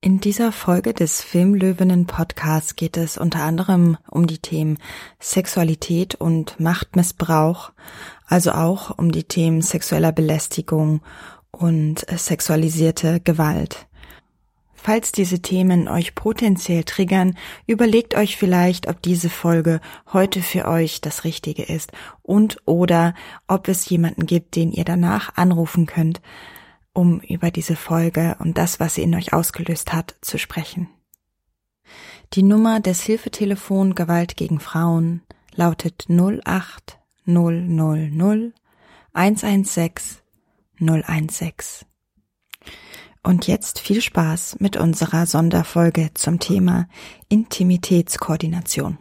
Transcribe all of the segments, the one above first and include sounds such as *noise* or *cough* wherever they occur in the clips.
In dieser Folge des Filmlöwinnen Podcasts geht es unter anderem um die Themen Sexualität und Machtmissbrauch, also auch um die Themen sexueller Belästigung und sexualisierte Gewalt. Falls diese Themen euch potenziell triggern, überlegt euch vielleicht, ob diese Folge heute für euch das Richtige ist und oder ob es jemanden gibt, den ihr danach anrufen könnt, um über diese Folge und das, was sie in euch ausgelöst hat, zu sprechen. Die Nummer des Hilfetelefon Gewalt gegen Frauen lautet 08000 116 016. Und jetzt viel Spaß mit unserer Sonderfolge zum Thema Intimitätskoordination.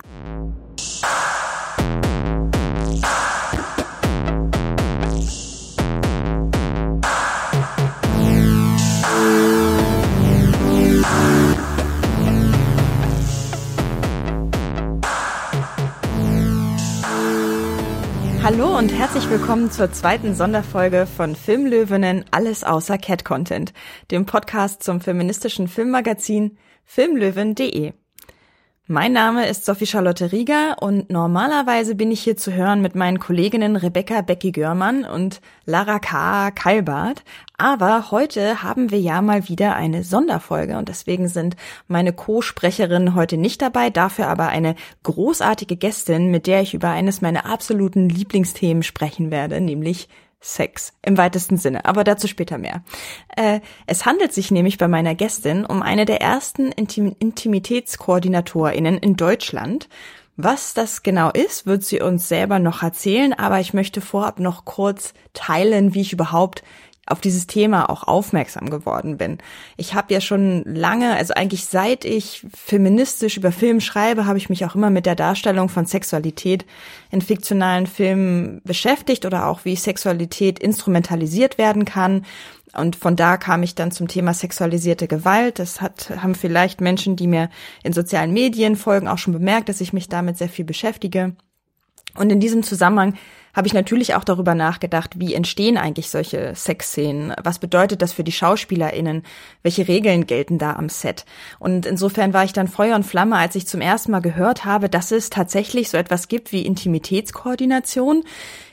Hallo und herzlich willkommen zur zweiten Sonderfolge von Filmlöwinnen Alles außer Cat Content, dem Podcast zum feministischen Filmmagazin filmlöwen.de. Mein Name ist Sophie Charlotte Rieger und normalerweise bin ich hier zu hören mit meinen Kolleginnen Rebecca Becky Görmann und Lara K. Keilbart. Aber heute haben wir ja mal wieder eine Sonderfolge und deswegen sind meine Co-Sprecherinnen heute nicht dabei, dafür aber eine großartige Gästin, mit der ich über eines meiner absoluten Lieblingsthemen sprechen werde, nämlich Sex im weitesten Sinne, aber dazu später mehr. Äh, es handelt sich nämlich bei meiner Gästin um eine der ersten Intim Intimitätskoordinatorinnen in Deutschland. Was das genau ist, wird sie uns selber noch erzählen, aber ich möchte vorab noch kurz teilen, wie ich überhaupt auf dieses Thema auch aufmerksam geworden bin. Ich habe ja schon lange, also eigentlich seit ich feministisch über Film schreibe, habe ich mich auch immer mit der Darstellung von Sexualität in fiktionalen Filmen beschäftigt oder auch wie Sexualität instrumentalisiert werden kann. Und von da kam ich dann zum Thema sexualisierte Gewalt. Das hat, haben vielleicht Menschen, die mir in sozialen Medien folgen, auch schon bemerkt, dass ich mich damit sehr viel beschäftige. Und in diesem Zusammenhang habe ich natürlich auch darüber nachgedacht, wie entstehen eigentlich solche Sexszenen? Was bedeutet das für die SchauspielerInnen? Welche Regeln gelten da am Set? Und insofern war ich dann Feuer und Flamme, als ich zum ersten Mal gehört habe, dass es tatsächlich so etwas gibt wie Intimitätskoordination.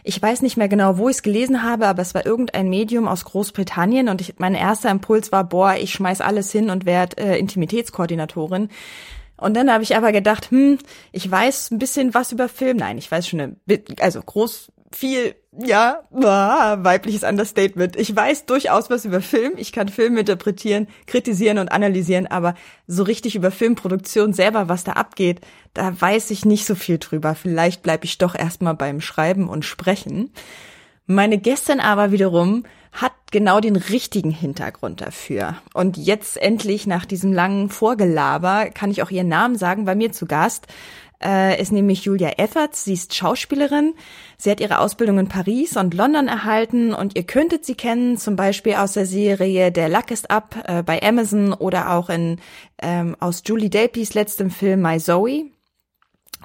Ich weiß nicht mehr genau, wo ich es gelesen habe, aber es war irgendein Medium aus Großbritannien und ich, mein erster Impuls war, boah, ich schmeiß alles hin und werde äh, Intimitätskoordinatorin. Und dann habe ich aber gedacht, hm, ich weiß ein bisschen was über Film. Nein, ich weiß schon, eine, also groß viel, ja, weibliches Understatement. Ich weiß durchaus was über Film. Ich kann Film interpretieren, kritisieren und analysieren, aber so richtig über Filmproduktion selber, was da abgeht, da weiß ich nicht so viel drüber. Vielleicht bleibe ich doch erstmal beim Schreiben und Sprechen. Meine Gästin aber wiederum hat genau den richtigen Hintergrund dafür. Und jetzt endlich nach diesem langen Vorgelaber kann ich auch ihren Namen sagen, bei mir zu Gast äh, ist nämlich Julia Efferts. Sie ist Schauspielerin. Sie hat ihre Ausbildung in Paris und London erhalten und ihr könntet sie kennen, zum Beispiel aus der Serie Der Luck ist Up äh, bei Amazon oder auch in ähm, aus Julie Delpys letztem Film My Zoe.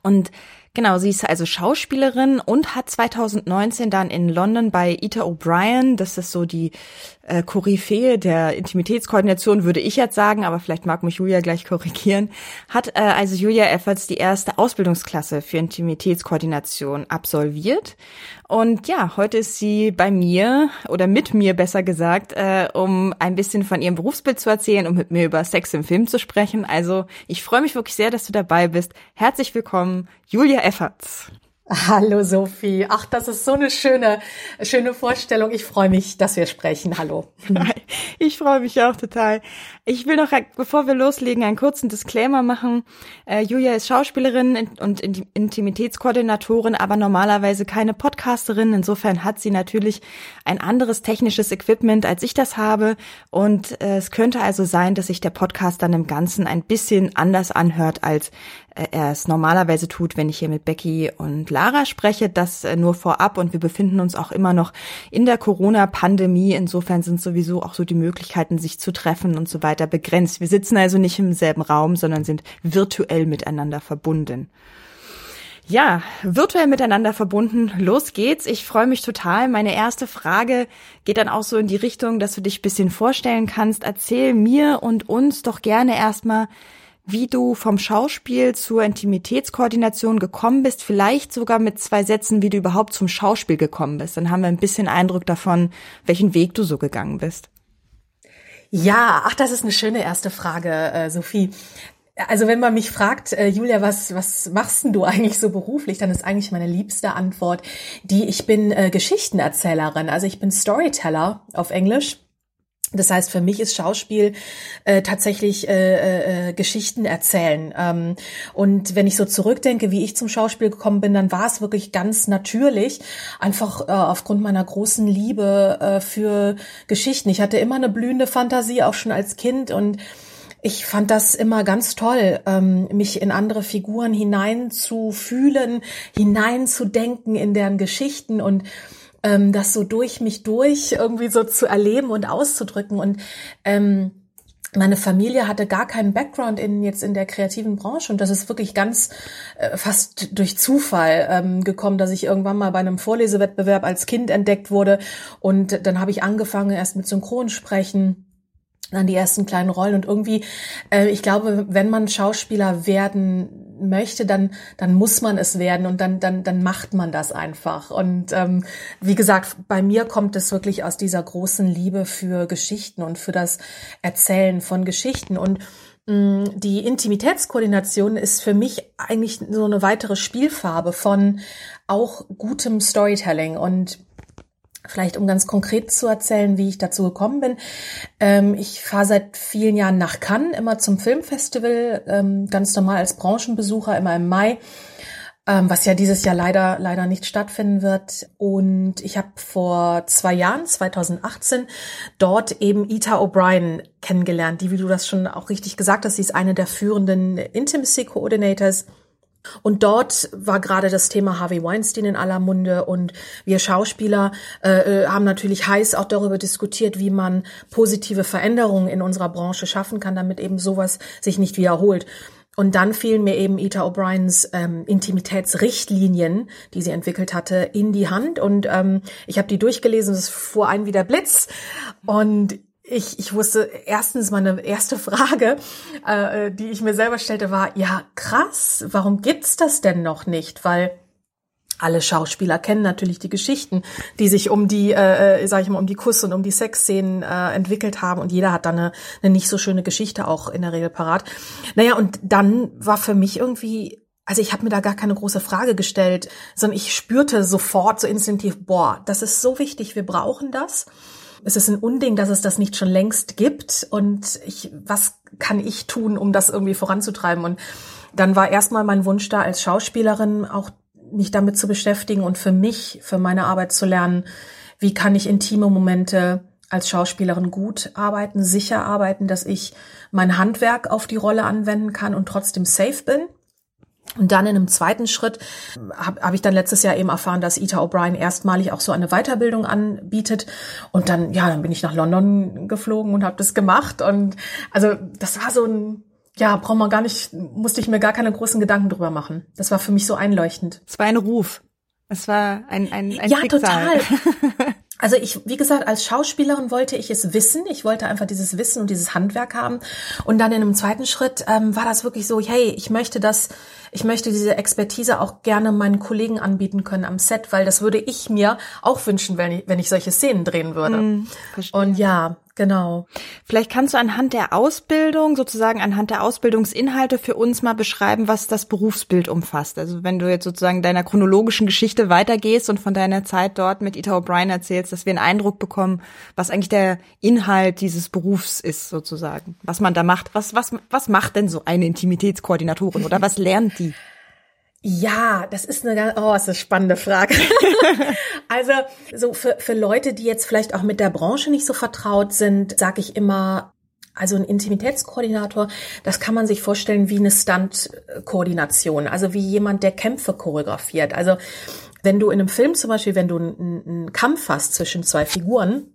Und Genau, sie ist also Schauspielerin und hat 2019 dann in London bei Ita O'Brien, das ist so die äh, Koryphäe der Intimitätskoordination, würde ich jetzt sagen, aber vielleicht mag mich Julia gleich korrigieren, hat äh, also Julia Efforts die erste Ausbildungsklasse für Intimitätskoordination absolviert. Und ja, heute ist sie bei mir oder mit mir besser gesagt, äh, um ein bisschen von ihrem Berufsbild zu erzählen und mit mir über Sex im Film zu sprechen. Also ich freue mich wirklich sehr, dass du dabei bist. Herzlich willkommen, Julia Efferts. Hallo Sophie. Ach, das ist so eine schöne, schöne Vorstellung. Ich freue mich, dass wir sprechen. Hallo. *laughs* Ich freue mich auch total. Ich will noch, bevor wir loslegen, einen kurzen Disclaimer machen. Äh, Julia ist Schauspielerin und Intimitätskoordinatorin, aber normalerweise keine Podcasterin. Insofern hat sie natürlich ein anderes technisches Equipment, als ich das habe. Und äh, es könnte also sein, dass sich der Podcast dann im Ganzen ein bisschen anders anhört, als er es normalerweise tut, wenn ich hier mit Becky und Lara spreche. Das äh, nur vorab und wir befinden uns auch immer noch in der Corona-Pandemie. Insofern sind sowieso auch so die Möglichkeiten, sich zu treffen und so weiter begrenzt. Wir sitzen also nicht im selben Raum, sondern sind virtuell miteinander verbunden. Ja, virtuell miteinander verbunden. Los geht's. Ich freue mich total. Meine erste Frage geht dann auch so in die Richtung, dass du dich bisschen vorstellen kannst. Erzähl mir und uns doch gerne erstmal, wie du vom Schauspiel zur Intimitätskoordination gekommen bist. Vielleicht sogar mit zwei Sätzen, wie du überhaupt zum Schauspiel gekommen bist. Dann haben wir ein bisschen Eindruck davon, welchen Weg du so gegangen bist. Ja, ach, das ist eine schöne erste Frage, äh, Sophie. Also wenn man mich fragt, äh, Julia, was, was machst denn du eigentlich so beruflich, dann ist eigentlich meine liebste Antwort die, ich bin äh, Geschichtenerzählerin, also ich bin Storyteller auf Englisch. Das heißt, für mich ist Schauspiel äh, tatsächlich äh, äh, Geschichten erzählen. Ähm, und wenn ich so zurückdenke, wie ich zum Schauspiel gekommen bin, dann war es wirklich ganz natürlich, einfach äh, aufgrund meiner großen Liebe äh, für Geschichten. Ich hatte immer eine blühende Fantasie, auch schon als Kind und ich fand das immer ganz toll, ähm, mich in andere Figuren hineinzufühlen, hineinzudenken in deren Geschichten und ähm, das so durch mich durch irgendwie so zu erleben und auszudrücken. Und ähm, meine Familie hatte gar keinen Background in jetzt in der kreativen Branche. Und das ist wirklich ganz äh, fast durch Zufall ähm, gekommen, dass ich irgendwann mal bei einem Vorlesewettbewerb als Kind entdeckt wurde. Und dann habe ich angefangen erst mit Synchronsprechen dann die ersten kleinen Rollen. Und irgendwie, äh, ich glaube, wenn man Schauspieler werden möchte, dann dann muss man es werden und dann dann dann macht man das einfach. Und ähm, wie gesagt, bei mir kommt es wirklich aus dieser großen Liebe für Geschichten und für das Erzählen von Geschichten. Und mm, die Intimitätskoordination ist für mich eigentlich so eine weitere Spielfarbe von auch gutem Storytelling. Und Vielleicht um ganz konkret zu erzählen, wie ich dazu gekommen bin. Ähm, ich fahre seit vielen Jahren nach Cannes, immer zum Filmfestival, ähm, ganz normal als Branchenbesucher, immer im Mai, ähm, was ja dieses Jahr leider leider nicht stattfinden wird. Und ich habe vor zwei Jahren, 2018, dort eben Ita O'Brien kennengelernt, die, wie du das schon auch richtig gesagt hast, sie ist eine der führenden Intimacy Coordinators und dort war gerade das Thema Harvey Weinstein in aller Munde und wir Schauspieler äh, äh, haben natürlich heiß auch darüber diskutiert, wie man positive Veränderungen in unserer Branche schaffen kann, damit eben sowas sich nicht wiederholt. Und dann fielen mir eben Ita O'Briens ähm, Intimitätsrichtlinien, die sie entwickelt hatte, in die Hand. Und ähm, ich habe die durchgelesen, es fuhr ein wie der Blitz. Und ich, ich wusste erstens meine erste Frage, äh, die ich mir selber stellte, war, ja, krass, warum gibt's das denn noch nicht? Weil alle Schauspieler kennen natürlich die Geschichten, die sich um die, äh, äh sag ich mal, um die Kuss- und um die Sexszenen äh, entwickelt haben und jeder hat dann eine, eine nicht so schöne Geschichte auch in der Regel parat. Naja, und dann war für mich irgendwie also ich habe mir da gar keine große Frage gestellt, sondern ich spürte sofort so instinktiv, boah, das ist so wichtig, wir brauchen das es ist ein Unding, dass es das nicht schon längst gibt. Und ich, was kann ich tun, um das irgendwie voranzutreiben? Und dann war erstmal mein Wunsch da, als Schauspielerin auch mich damit zu beschäftigen und für mich, für meine Arbeit zu lernen, wie kann ich intime Momente als Schauspielerin gut arbeiten, sicher arbeiten, dass ich mein Handwerk auf die Rolle anwenden kann und trotzdem safe bin. Und dann in einem zweiten Schritt habe hab ich dann letztes Jahr eben erfahren, dass Ita O'Brien erstmalig auch so eine Weiterbildung anbietet. Und dann, ja, dann bin ich nach London geflogen und habe das gemacht. Und also das war so ein, ja, braucht man gar nicht, musste ich mir gar keine großen Gedanken drüber machen. Das war für mich so einleuchtend. Es war ein Ruf. Es war ein, ein, ein Ja, Schicksal. total. *laughs* Also ich, wie gesagt, als Schauspielerin wollte ich es wissen. Ich wollte einfach dieses Wissen und dieses Handwerk haben. Und dann in einem zweiten Schritt ähm, war das wirklich so, hey, ich möchte das, ich möchte diese Expertise auch gerne meinen Kollegen anbieten können am Set, weil das würde ich mir auch wünschen, wenn ich, wenn ich solche Szenen drehen würde. Mm, und ja, Genau. Vielleicht kannst du anhand der Ausbildung, sozusagen anhand der Ausbildungsinhalte für uns mal beschreiben, was das Berufsbild umfasst. Also wenn du jetzt sozusagen deiner chronologischen Geschichte weitergehst und von deiner Zeit dort mit Ita O'Brien erzählst, dass wir einen Eindruck bekommen, was eigentlich der Inhalt dieses Berufs ist, sozusagen. Was man da macht. Was, was, was macht denn so eine Intimitätskoordinatorin oder was lernt die? Ja, das ist eine ganz, oh, ist eine spannende Frage. *laughs* also, so für, für Leute, die jetzt vielleicht auch mit der Branche nicht so vertraut sind, sage ich immer, also ein Intimitätskoordinator, das kann man sich vorstellen wie eine Stunt-Koordination, also wie jemand, der Kämpfe choreografiert. Also, wenn du in einem Film zum Beispiel, wenn du einen, einen Kampf hast zwischen zwei Figuren,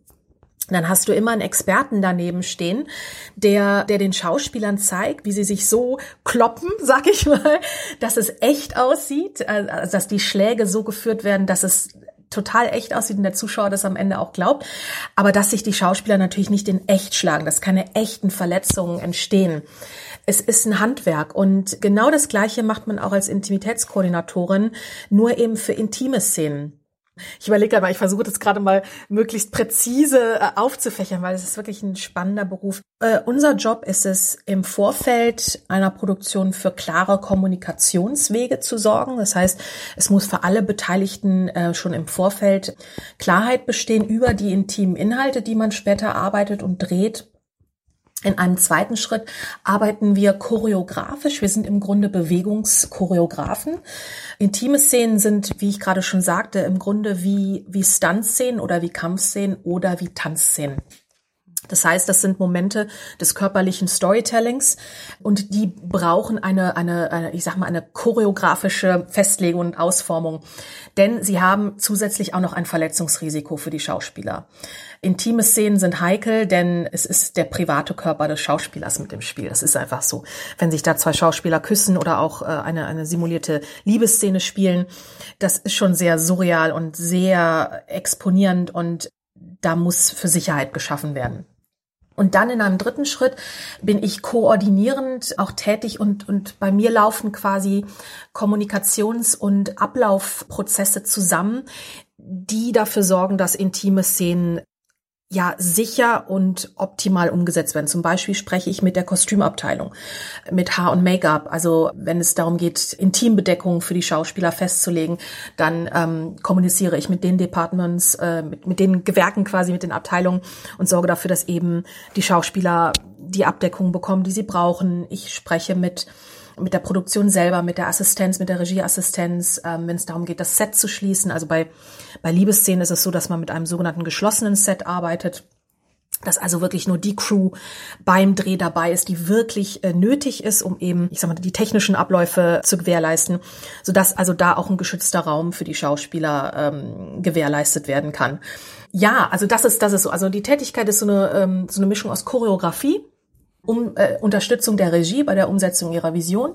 dann hast du immer einen Experten daneben stehen, der, der den Schauspielern zeigt, wie sie sich so kloppen, *laughs* sag ich mal, dass es echt aussieht, also dass die Schläge so geführt werden, dass es total echt aussieht und der Zuschauer das am Ende auch glaubt, aber dass sich die Schauspieler natürlich nicht in echt schlagen, dass keine echten Verletzungen entstehen. Es ist ein Handwerk und genau das Gleiche macht man auch als Intimitätskoordinatorin, nur eben für intime Szenen. Ich überlege aber, ich versuche das gerade mal möglichst präzise äh, aufzufächern, weil es ist wirklich ein spannender Beruf. Äh, unser Job ist es, im Vorfeld einer Produktion für klare Kommunikationswege zu sorgen. Das heißt, es muss für alle Beteiligten äh, schon im Vorfeld Klarheit bestehen über die intimen Inhalte, die man später arbeitet und dreht in einem zweiten Schritt arbeiten wir choreografisch. Wir sind im Grunde Bewegungschoreografen. Intime Szenen sind, wie ich gerade schon sagte, im Grunde wie, wie Stunt-Szenen oder wie Kampfszenen oder wie Tanzszenen. Das heißt, das sind Momente des körperlichen Storytellings und die brauchen eine, eine, eine, ich sag mal, eine choreografische Festlegung und Ausformung. Denn sie haben zusätzlich auch noch ein Verletzungsrisiko für die Schauspieler. Intime Szenen sind heikel, denn es ist der private Körper des Schauspielers mit dem Spiel. Das ist einfach so. Wenn sich da zwei Schauspieler küssen oder auch äh, eine, eine simulierte Liebesszene spielen, das ist schon sehr surreal und sehr exponierend und da muss für Sicherheit geschaffen werden. Und dann in einem dritten Schritt bin ich koordinierend auch tätig und, und bei mir laufen quasi Kommunikations- und Ablaufprozesse zusammen, die dafür sorgen, dass intime Szenen ja sicher und optimal umgesetzt werden. Zum Beispiel spreche ich mit der Kostümabteilung, mit Haar und Make-up. Also wenn es darum geht, Intimbedeckung für die Schauspieler festzulegen, dann ähm, kommuniziere ich mit den Departments, äh, mit, mit den Gewerken quasi, mit den Abteilungen und sorge dafür, dass eben die Schauspieler die Abdeckung bekommen, die sie brauchen. Ich spreche mit mit der Produktion selber, mit der Assistenz, mit der Regieassistenz, ähm, wenn es darum geht, das Set zu schließen. Also bei, bei Liebesszenen ist es so, dass man mit einem sogenannten geschlossenen Set arbeitet dass also wirklich nur die Crew beim Dreh dabei ist, die wirklich äh, nötig ist, um eben, ich sag mal, die technischen Abläufe zu gewährleisten, sodass also da auch ein geschützter Raum für die Schauspieler ähm, gewährleistet werden kann. Ja, also das ist das ist so. Also die Tätigkeit ist so eine ähm, so eine Mischung aus Choreografie, um äh, Unterstützung der Regie bei der Umsetzung ihrer Vision,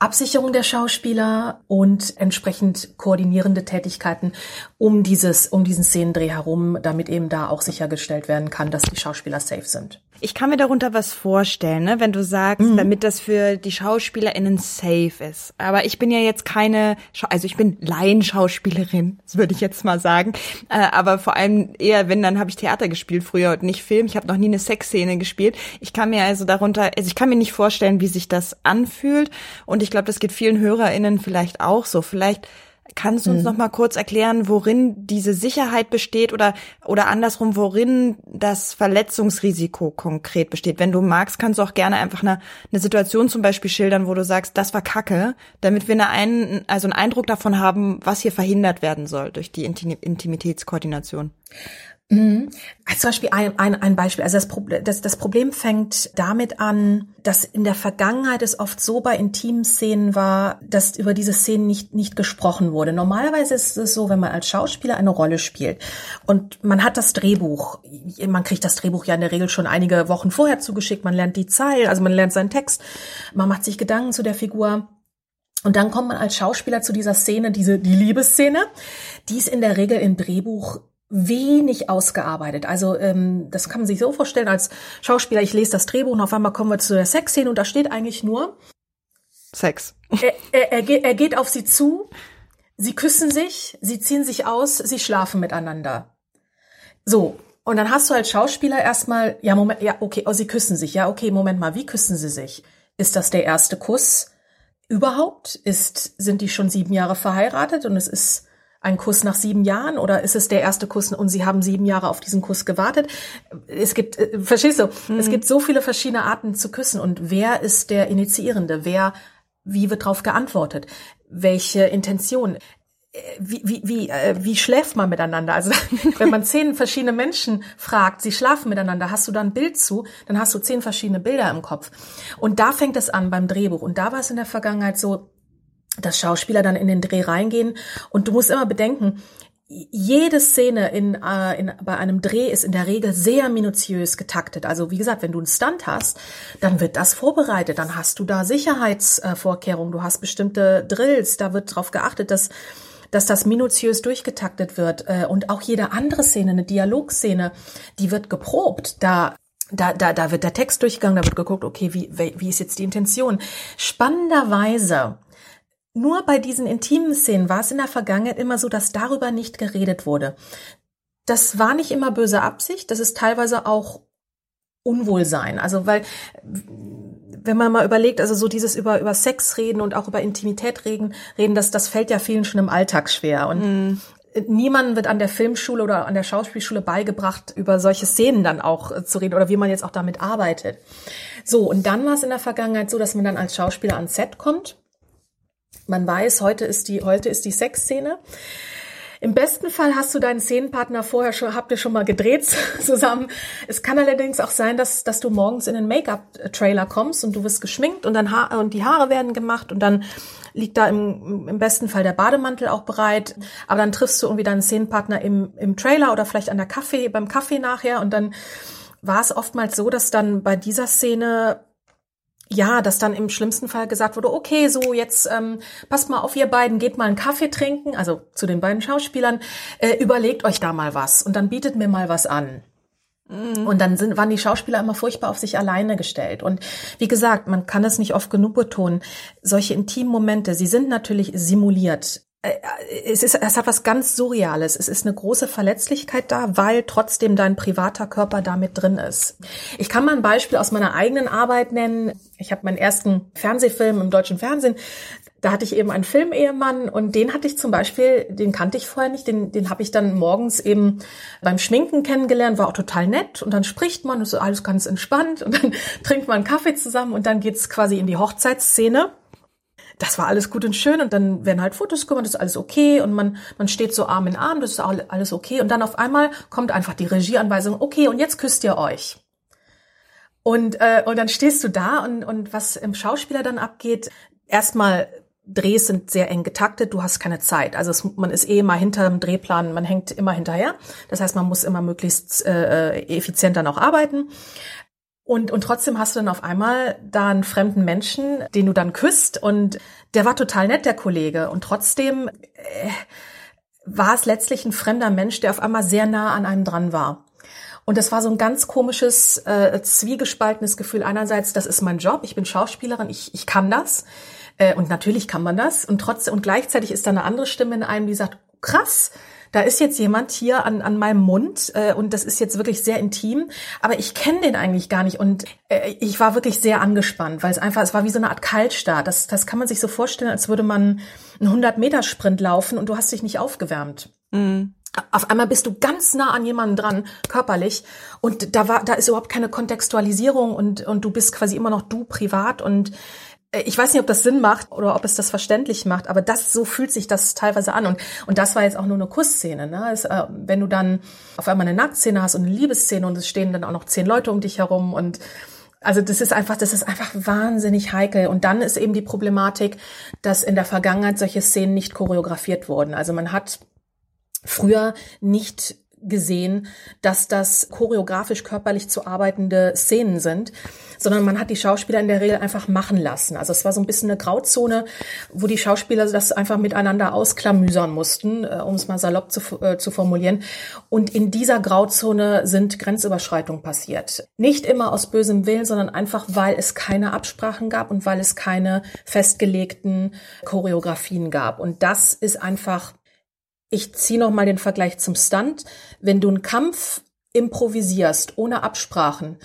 Absicherung der Schauspieler und entsprechend koordinierende Tätigkeiten um dieses, um diesen Szenendreh herum, damit eben da auch sichergestellt werden kann, dass die Schauspieler safe sind. Ich kann mir darunter was vorstellen, ne, wenn du sagst, mhm. damit das für die SchauspielerInnen safe ist. Aber ich bin ja jetzt keine, also ich bin Laienschauspielerin, das würde ich jetzt mal sagen. Äh, aber vor allem eher, wenn, dann habe ich Theater gespielt früher und nicht Film. Ich habe noch nie eine Sexszene gespielt. Ich kann mir also darunter, also ich kann mir nicht vorstellen, wie sich das anfühlt. Und ich glaube, das geht vielen HörerInnen vielleicht auch so. Vielleicht Kannst du uns hm. noch mal kurz erklären, worin diese Sicherheit besteht oder oder andersrum, worin das Verletzungsrisiko konkret besteht? Wenn du magst, kannst du auch gerne einfach eine, eine Situation zum Beispiel schildern, wo du sagst, das war Kacke, damit wir eine einen, also einen Eindruck davon haben, was hier verhindert werden soll durch die Intimitätskoordination. Mhm. Als zum Beispiel ein, ein, ein Beispiel. Also das, Problem, das, das Problem fängt damit an, dass in der Vergangenheit es oft so bei intimen Szenen war, dass über diese Szenen nicht, nicht gesprochen wurde. Normalerweise ist es so, wenn man als Schauspieler eine Rolle spielt und man hat das Drehbuch, man kriegt das Drehbuch ja in der Regel schon einige Wochen vorher zugeschickt, man lernt die Zeilen, also man lernt seinen Text, man macht sich Gedanken zu der Figur. Und dann kommt man als Schauspieler zu dieser Szene, diese, die Liebesszene. Die ist in der Regel im Drehbuch wenig ausgearbeitet. Also ähm, das kann man sich so vorstellen als Schauspieler, ich lese das Drehbuch und auf einmal kommen wir zu der Sexszene und da steht eigentlich nur Sex. Er, er, er, geht, er geht auf sie zu, sie küssen sich, sie ziehen sich aus, sie schlafen miteinander. So, und dann hast du als Schauspieler erstmal, ja, Moment, ja, okay, oh, sie küssen sich, ja, okay, Moment mal, wie küssen sie sich? Ist das der erste Kuss überhaupt? Ist, sind die schon sieben Jahre verheiratet und es ist ein Kuss nach sieben Jahren oder ist es der erste Kuss und Sie haben sieben Jahre auf diesen Kuss gewartet? Es gibt, äh, verstehst du, mhm. es gibt so viele verschiedene Arten zu küssen und wer ist der Initiierende? Wer, wie wird darauf geantwortet? Welche Intention? Äh, wie, wie, wie, äh, wie schläft man miteinander? Also *laughs* wenn man zehn verschiedene Menschen fragt, sie schlafen miteinander, hast du da ein Bild zu, dann hast du zehn verschiedene Bilder im Kopf. Und da fängt es an beim Drehbuch. Und da war es in der Vergangenheit so, dass Schauspieler dann in den Dreh reingehen. Und du musst immer bedenken, jede Szene in, äh, in, bei einem Dreh ist in der Regel sehr minutiös getaktet. Also wie gesagt, wenn du einen Stunt hast, dann wird das vorbereitet. Dann hast du da Sicherheitsvorkehrungen, du hast bestimmte Drills, da wird darauf geachtet, dass dass das minutiös durchgetaktet wird äh, und auch jede andere Szene, eine Dialogszene, die wird geprobt. Da da, da, da wird der Text durchgegangen, da wird geguckt, okay, wie, wie ist jetzt die Intention? Spannenderweise nur bei diesen intimen Szenen war es in der Vergangenheit immer so, dass darüber nicht geredet wurde. Das war nicht immer böse Absicht, das ist teilweise auch Unwohlsein. Also weil, wenn man mal überlegt, also so dieses über, über Sex reden und auch über Intimität reden, reden das, das fällt ja vielen schon im Alltag schwer. Und mm. niemandem wird an der Filmschule oder an der Schauspielschule beigebracht, über solche Szenen dann auch äh, zu reden oder wie man jetzt auch damit arbeitet. So, und dann war es in der Vergangenheit so, dass man dann als Schauspieler ans Set kommt man weiß, heute ist die, heute ist die Sexszene. Im besten Fall hast du deinen Szenenpartner vorher schon, habt ihr schon mal gedreht *laughs* zusammen. Es kann allerdings auch sein, dass, dass du morgens in den Make-up-Trailer kommst und du wirst geschminkt und dann ha und die Haare werden gemacht und dann liegt da im, im besten Fall der Bademantel auch bereit. Aber dann triffst du irgendwie deinen Szenenpartner im, im Trailer oder vielleicht an der Kaffee, beim Kaffee nachher und dann war es oftmals so, dass dann bei dieser Szene ja, dass dann im schlimmsten Fall gesagt wurde, okay, so jetzt ähm, passt mal auf, ihr beiden, geht mal einen Kaffee trinken, also zu den beiden Schauspielern, äh, überlegt euch da mal was und dann bietet mir mal was an. Mhm. Und dann sind, waren die Schauspieler immer furchtbar auf sich alleine gestellt. Und wie gesagt, man kann es nicht oft genug betonen, solche intimen Momente, sie sind natürlich simuliert. Äh, es ist, es hat was ganz Surreales. Es ist eine große Verletzlichkeit da, weil trotzdem dein privater Körper damit drin ist. Ich kann mal ein Beispiel aus meiner eigenen Arbeit nennen. Ich habe meinen ersten Fernsehfilm im deutschen Fernsehen. Da hatte ich eben einen Filmehemann und den hatte ich zum Beispiel, den kannte ich vorher nicht, den, den habe ich dann morgens eben beim Schminken kennengelernt, war auch total nett und dann spricht man so alles ganz entspannt und dann *laughs* trinkt man Kaffee zusammen und dann geht's quasi in die Hochzeitsszene das war alles gut und schön und dann werden halt Fotos gemacht, das ist alles okay und man, man steht so Arm in Arm, das ist alles okay und dann auf einmal kommt einfach die Regieanweisung, okay und jetzt küsst ihr euch. Und, äh, und dann stehst du da und, und was im Schauspieler dann abgeht, erstmal Drehs sind sehr eng getaktet, du hast keine Zeit. Also es, man ist eh immer hinter dem Drehplan, man hängt immer hinterher. Das heißt, man muss immer möglichst äh, effizient dann auch arbeiten. Und, und trotzdem hast du dann auf einmal da einen fremden Menschen, den du dann küsst und der war total nett, der Kollege. Und trotzdem äh, war es letztlich ein fremder Mensch, der auf einmal sehr nah an einem dran war. Und das war so ein ganz komisches, äh, zwiegespaltenes Gefühl. Einerseits, das ist mein Job, ich bin Schauspielerin, ich, ich kann das. Äh, und natürlich kann man das. Und trotzdem, und gleichzeitig ist da eine andere Stimme in einem, die sagt, krass, da ist jetzt jemand hier an, an meinem Mund äh, und das ist jetzt wirklich sehr intim, aber ich kenne den eigentlich gar nicht und äh, ich war wirklich sehr angespannt, weil es einfach, es war wie so eine Art Kaltstart. Das, das kann man sich so vorstellen, als würde man einen 100-Meter-Sprint laufen und du hast dich nicht aufgewärmt. Mhm. Auf einmal bist du ganz nah an jemanden dran, körperlich, und da war, da ist überhaupt keine Kontextualisierung und, und du bist quasi immer noch du privat und ich weiß nicht, ob das Sinn macht oder ob es das verständlich macht, aber das so fühlt sich das teilweise an und und das war jetzt auch nur eine Kussszene. Ne? Es, äh, wenn du dann auf einmal eine Nacktszene hast und eine Liebesszene und es stehen dann auch noch zehn Leute um dich herum und also das ist einfach, das ist einfach wahnsinnig heikel. Und dann ist eben die Problematik, dass in der Vergangenheit solche Szenen nicht choreografiert wurden. Also man hat früher nicht gesehen, dass das choreografisch körperlich zu arbeitende Szenen sind, sondern man hat die Schauspieler in der Regel einfach machen lassen. Also es war so ein bisschen eine Grauzone, wo die Schauspieler das einfach miteinander ausklamüsern mussten, äh, um es mal salopp zu, äh, zu formulieren. Und in dieser Grauzone sind Grenzüberschreitungen passiert. Nicht immer aus bösem Willen, sondern einfach, weil es keine Absprachen gab und weil es keine festgelegten Choreografien gab. Und das ist einfach ich ziehe noch mal den Vergleich zum Stunt. Wenn du einen Kampf improvisierst, ohne Absprachen,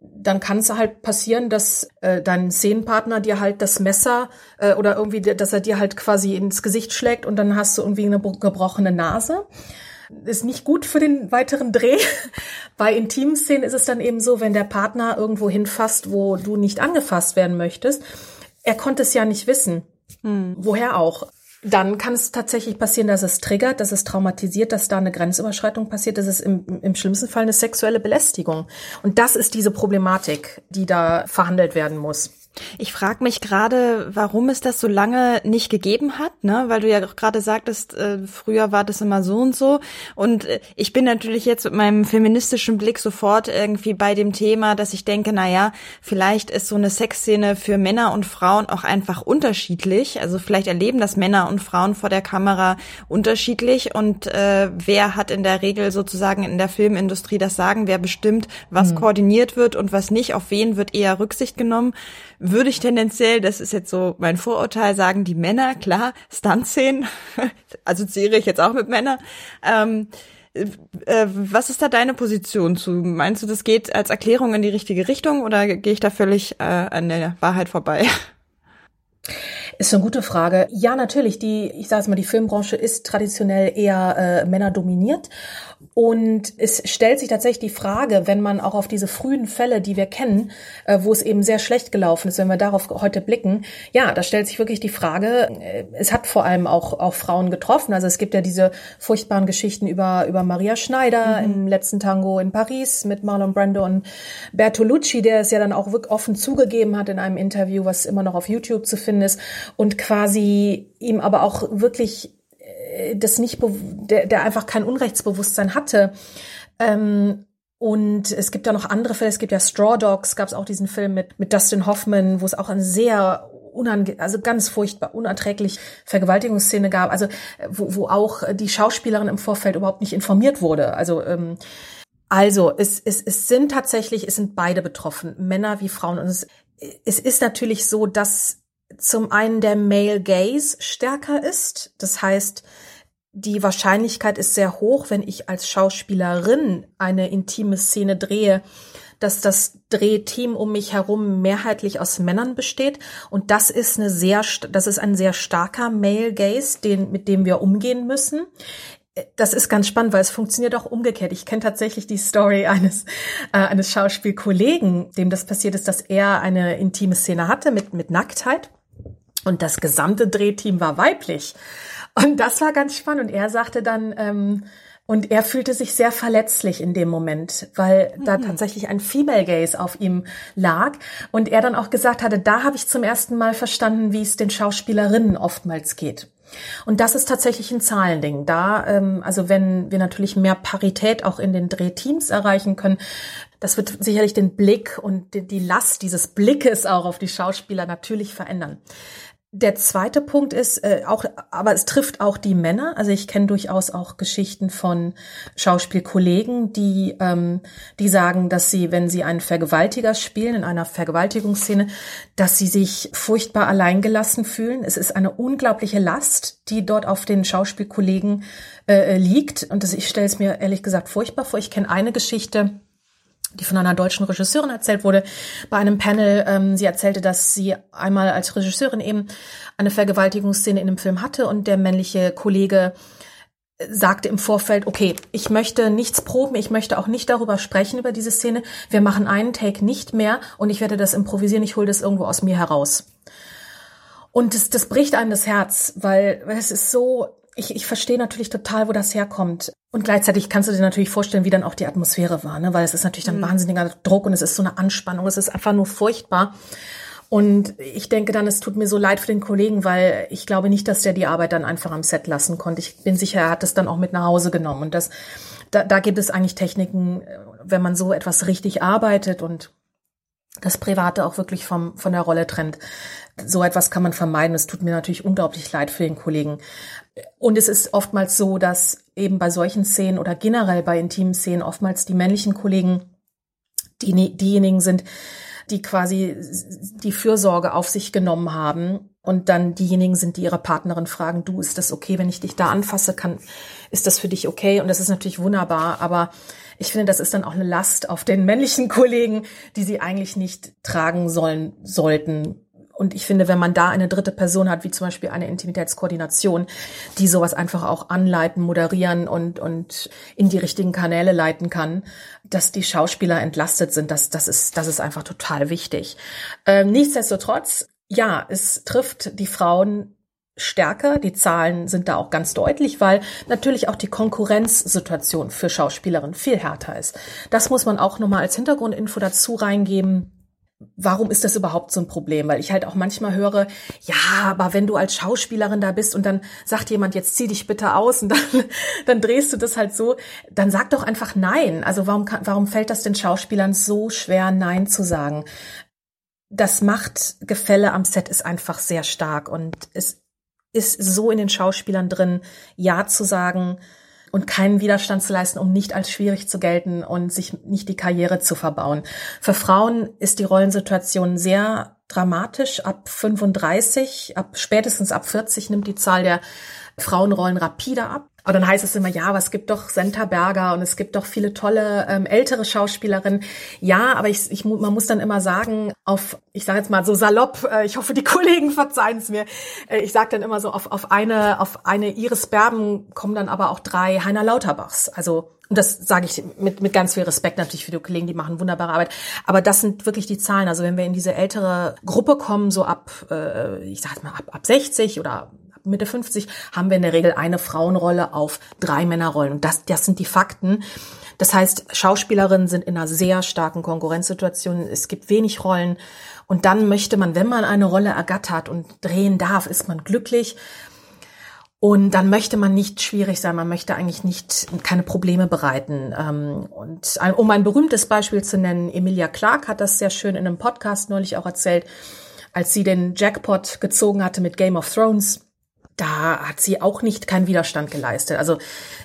dann kann es halt passieren, dass äh, dein Szenenpartner dir halt das Messer äh, oder irgendwie, dass er dir halt quasi ins Gesicht schlägt und dann hast du irgendwie eine gebrochene Nase. Ist nicht gut für den weiteren Dreh. *laughs* Bei intimen Szenen ist es dann eben so, wenn der Partner irgendwo hinfasst, wo du nicht angefasst werden möchtest. Er konnte es ja nicht wissen. Hm. Woher auch? Dann kann es tatsächlich passieren, dass es triggert, dass es traumatisiert, dass da eine Grenzüberschreitung passiert. Das ist im, im schlimmsten Fall eine sexuelle Belästigung. Und das ist diese Problematik, die da verhandelt werden muss. Ich frage mich gerade, warum es das so lange nicht gegeben hat, ne? Weil du ja gerade sagtest, äh, früher war das immer so und so. Und äh, ich bin natürlich jetzt mit meinem feministischen Blick sofort irgendwie bei dem Thema, dass ich denke, na ja, vielleicht ist so eine Sexszene für Männer und Frauen auch einfach unterschiedlich. Also vielleicht erleben das Männer und Frauen vor der Kamera unterschiedlich. Und äh, wer hat in der Regel sozusagen in der Filmindustrie das Sagen, wer bestimmt, was hm. koordiniert wird und was nicht, auf wen wird eher Rücksicht genommen würde ich tendenziell, das ist jetzt so mein Vorurteil, sagen, die Männer, klar, Stunt-Szenen, *laughs* assoziiere ich jetzt auch mit Männern. Ähm, äh, was ist da deine Position zu? Meinst du, das geht als Erklärung in die richtige Richtung oder gehe ich da völlig äh, an der Wahrheit vorbei? *laughs* Ist eine gute Frage. Ja, natürlich. Die, ich sage es mal, die Filmbranche ist traditionell eher äh, Männer dominiert und es stellt sich tatsächlich die Frage, wenn man auch auf diese frühen Fälle, die wir kennen, äh, wo es eben sehr schlecht gelaufen ist, wenn wir darauf heute blicken, ja, da stellt sich wirklich die Frage, äh, es hat vor allem auch, auch Frauen getroffen. Also es gibt ja diese furchtbaren Geschichten über, über Maria Schneider mhm. im letzten Tango in Paris mit Marlon Brando und Bertolucci, der es ja dann auch wirklich offen zugegeben hat in einem Interview, was immer noch auf YouTube zu finden ist und quasi ihm aber auch wirklich das nicht, der, der einfach kein Unrechtsbewusstsein hatte. Ähm, und es gibt ja noch andere Fälle. Es gibt ja Straw Dogs, gab es auch diesen Film mit, mit Dustin Hoffman, wo es auch eine sehr unange also ganz furchtbar unerträglich Vergewaltigungsszene gab, also wo, wo auch die Schauspielerin im Vorfeld überhaupt nicht informiert wurde. Also ähm, also es, es, es sind tatsächlich, es sind beide betroffen, Männer wie Frauen. Und es, es ist natürlich so, dass zum einen der Male Gaze stärker ist. Das heißt, die Wahrscheinlichkeit ist sehr hoch, wenn ich als Schauspielerin eine intime Szene drehe, dass das Drehteam um mich herum mehrheitlich aus Männern besteht. Und das ist eine sehr, das ist ein sehr starker Male Gaze, den, mit dem wir umgehen müssen. Das ist ganz spannend, weil es funktioniert auch umgekehrt. Ich kenne tatsächlich die Story eines, äh, eines Schauspielkollegen, dem das passiert ist, dass er eine intime Szene hatte mit, mit Nacktheit und das gesamte Drehteam war weiblich. Und das war ganz spannend. Und er sagte dann, ähm, und er fühlte sich sehr verletzlich in dem Moment, weil mhm. da tatsächlich ein Female Gaze auf ihm lag. Und er dann auch gesagt hatte, da habe ich zum ersten Mal verstanden, wie es den Schauspielerinnen oftmals geht. Und das ist tatsächlich ein Zahlending. Da, ähm, also wenn wir natürlich mehr Parität auch in den Drehteams erreichen können, das wird sicherlich den Blick und die Last dieses Blickes auch auf die Schauspieler natürlich verändern. Der zweite Punkt ist äh, auch, aber es trifft auch die Männer. Also ich kenne durchaus auch Geschichten von Schauspielkollegen, die ähm, die sagen, dass sie, wenn sie einen Vergewaltiger spielen in einer Vergewaltigungsszene, dass sie sich furchtbar alleingelassen fühlen. Es ist eine unglaubliche Last, die dort auf den Schauspielkollegen äh, liegt. Und das, ich stelle es mir ehrlich gesagt furchtbar vor. Ich kenne eine Geschichte die von einer deutschen Regisseurin erzählt wurde, bei einem Panel. Ähm, sie erzählte, dass sie einmal als Regisseurin eben eine Vergewaltigungsszene in einem Film hatte und der männliche Kollege sagte im Vorfeld, okay, ich möchte nichts proben, ich möchte auch nicht darüber sprechen, über diese Szene. Wir machen einen Take nicht mehr und ich werde das improvisieren, ich hole das irgendwo aus mir heraus. Und das, das bricht einem das Herz, weil, weil es ist so, ich, ich verstehe natürlich total, wo das herkommt. Und gleichzeitig kannst du dir natürlich vorstellen, wie dann auch die Atmosphäre war, ne? weil es ist natürlich dann mhm. wahnsinniger Druck und es ist so eine Anspannung, es ist einfach nur furchtbar. Und ich denke dann, es tut mir so leid für den Kollegen, weil ich glaube nicht, dass der die Arbeit dann einfach am Set lassen konnte. Ich bin sicher, er hat es dann auch mit nach Hause genommen. Und das, da, da gibt es eigentlich Techniken, wenn man so etwas richtig arbeitet und das Private auch wirklich vom, von der Rolle trennt. So etwas kann man vermeiden. Es tut mir natürlich unglaublich leid für den Kollegen. Und es ist oftmals so, dass eben bei solchen Szenen oder generell bei intimen Szenen oftmals die männlichen Kollegen die, diejenigen sind, die quasi die Fürsorge auf sich genommen haben und dann diejenigen sind, die ihre Partnerin fragen, du, ist das okay, wenn ich dich da anfasse, kann, ist das für dich okay? Und das ist natürlich wunderbar, aber ich finde, das ist dann auch eine Last auf den männlichen *laughs* Kollegen, die sie eigentlich nicht tragen sollen, sollten. Und ich finde, wenn man da eine dritte Person hat, wie zum Beispiel eine Intimitätskoordination, die sowas einfach auch anleiten, moderieren und, und in die richtigen Kanäle leiten kann, dass die Schauspieler entlastet sind, das, das, ist, das ist einfach total wichtig. Ähm, nichtsdestotrotz, ja, es trifft die Frauen stärker. Die Zahlen sind da auch ganz deutlich, weil natürlich auch die Konkurrenzsituation für Schauspielerinnen viel härter ist. Das muss man auch nochmal als Hintergrundinfo dazu reingeben warum ist das überhaupt so ein Problem? Weil ich halt auch manchmal höre, ja, aber wenn du als Schauspielerin da bist und dann sagt jemand, jetzt zieh dich bitte aus und *laughs* dann, dann drehst du das halt so, dann sag doch einfach nein. Also warum, warum fällt das den Schauspielern so schwer, nein zu sagen? Das Machtgefälle am Set ist einfach sehr stark und es ist so in den Schauspielern drin, ja zu sagen, und keinen Widerstand zu leisten, um nicht als schwierig zu gelten und sich nicht die Karriere zu verbauen. Für Frauen ist die Rollensituation sehr dramatisch. Ab 35, ab spätestens ab 40 nimmt die Zahl der Frauenrollen rapide ab. Und dann heißt es immer, ja, aber es gibt doch Senta Berger und es gibt doch viele tolle ähm, ältere Schauspielerinnen. Ja, aber ich, ich, man muss dann immer sagen, auf, ich sage jetzt mal so salopp, äh, ich hoffe, die *laughs* Kollegen verzeihen es mir. Äh, ich sage dann immer so, auf, auf eine, auf eine Iris Berben kommen dann aber auch drei Heiner Lauterbachs. Also und das sage ich mit, mit ganz viel Respekt natürlich für die Kollegen, die machen wunderbare Arbeit. Aber das sind wirklich die Zahlen. Also wenn wir in diese ältere Gruppe kommen, so ab, äh, ich sag mal, ab, ab 60 oder Mitte 50 haben wir in der Regel eine Frauenrolle auf drei Männerrollen. Und das, das sind die Fakten. Das heißt, Schauspielerinnen sind in einer sehr starken Konkurrenzsituation. Es gibt wenig Rollen. Und dann möchte man, wenn man eine Rolle ergattert und drehen darf, ist man glücklich. Und dann möchte man nicht schwierig sein, man möchte eigentlich nicht keine Probleme bereiten. Ähm, und um ein berühmtes Beispiel zu nennen, Emilia Clark hat das sehr schön in einem Podcast neulich auch erzählt, als sie den Jackpot gezogen hatte mit Game of Thrones da hat sie auch nicht keinen Widerstand geleistet. Also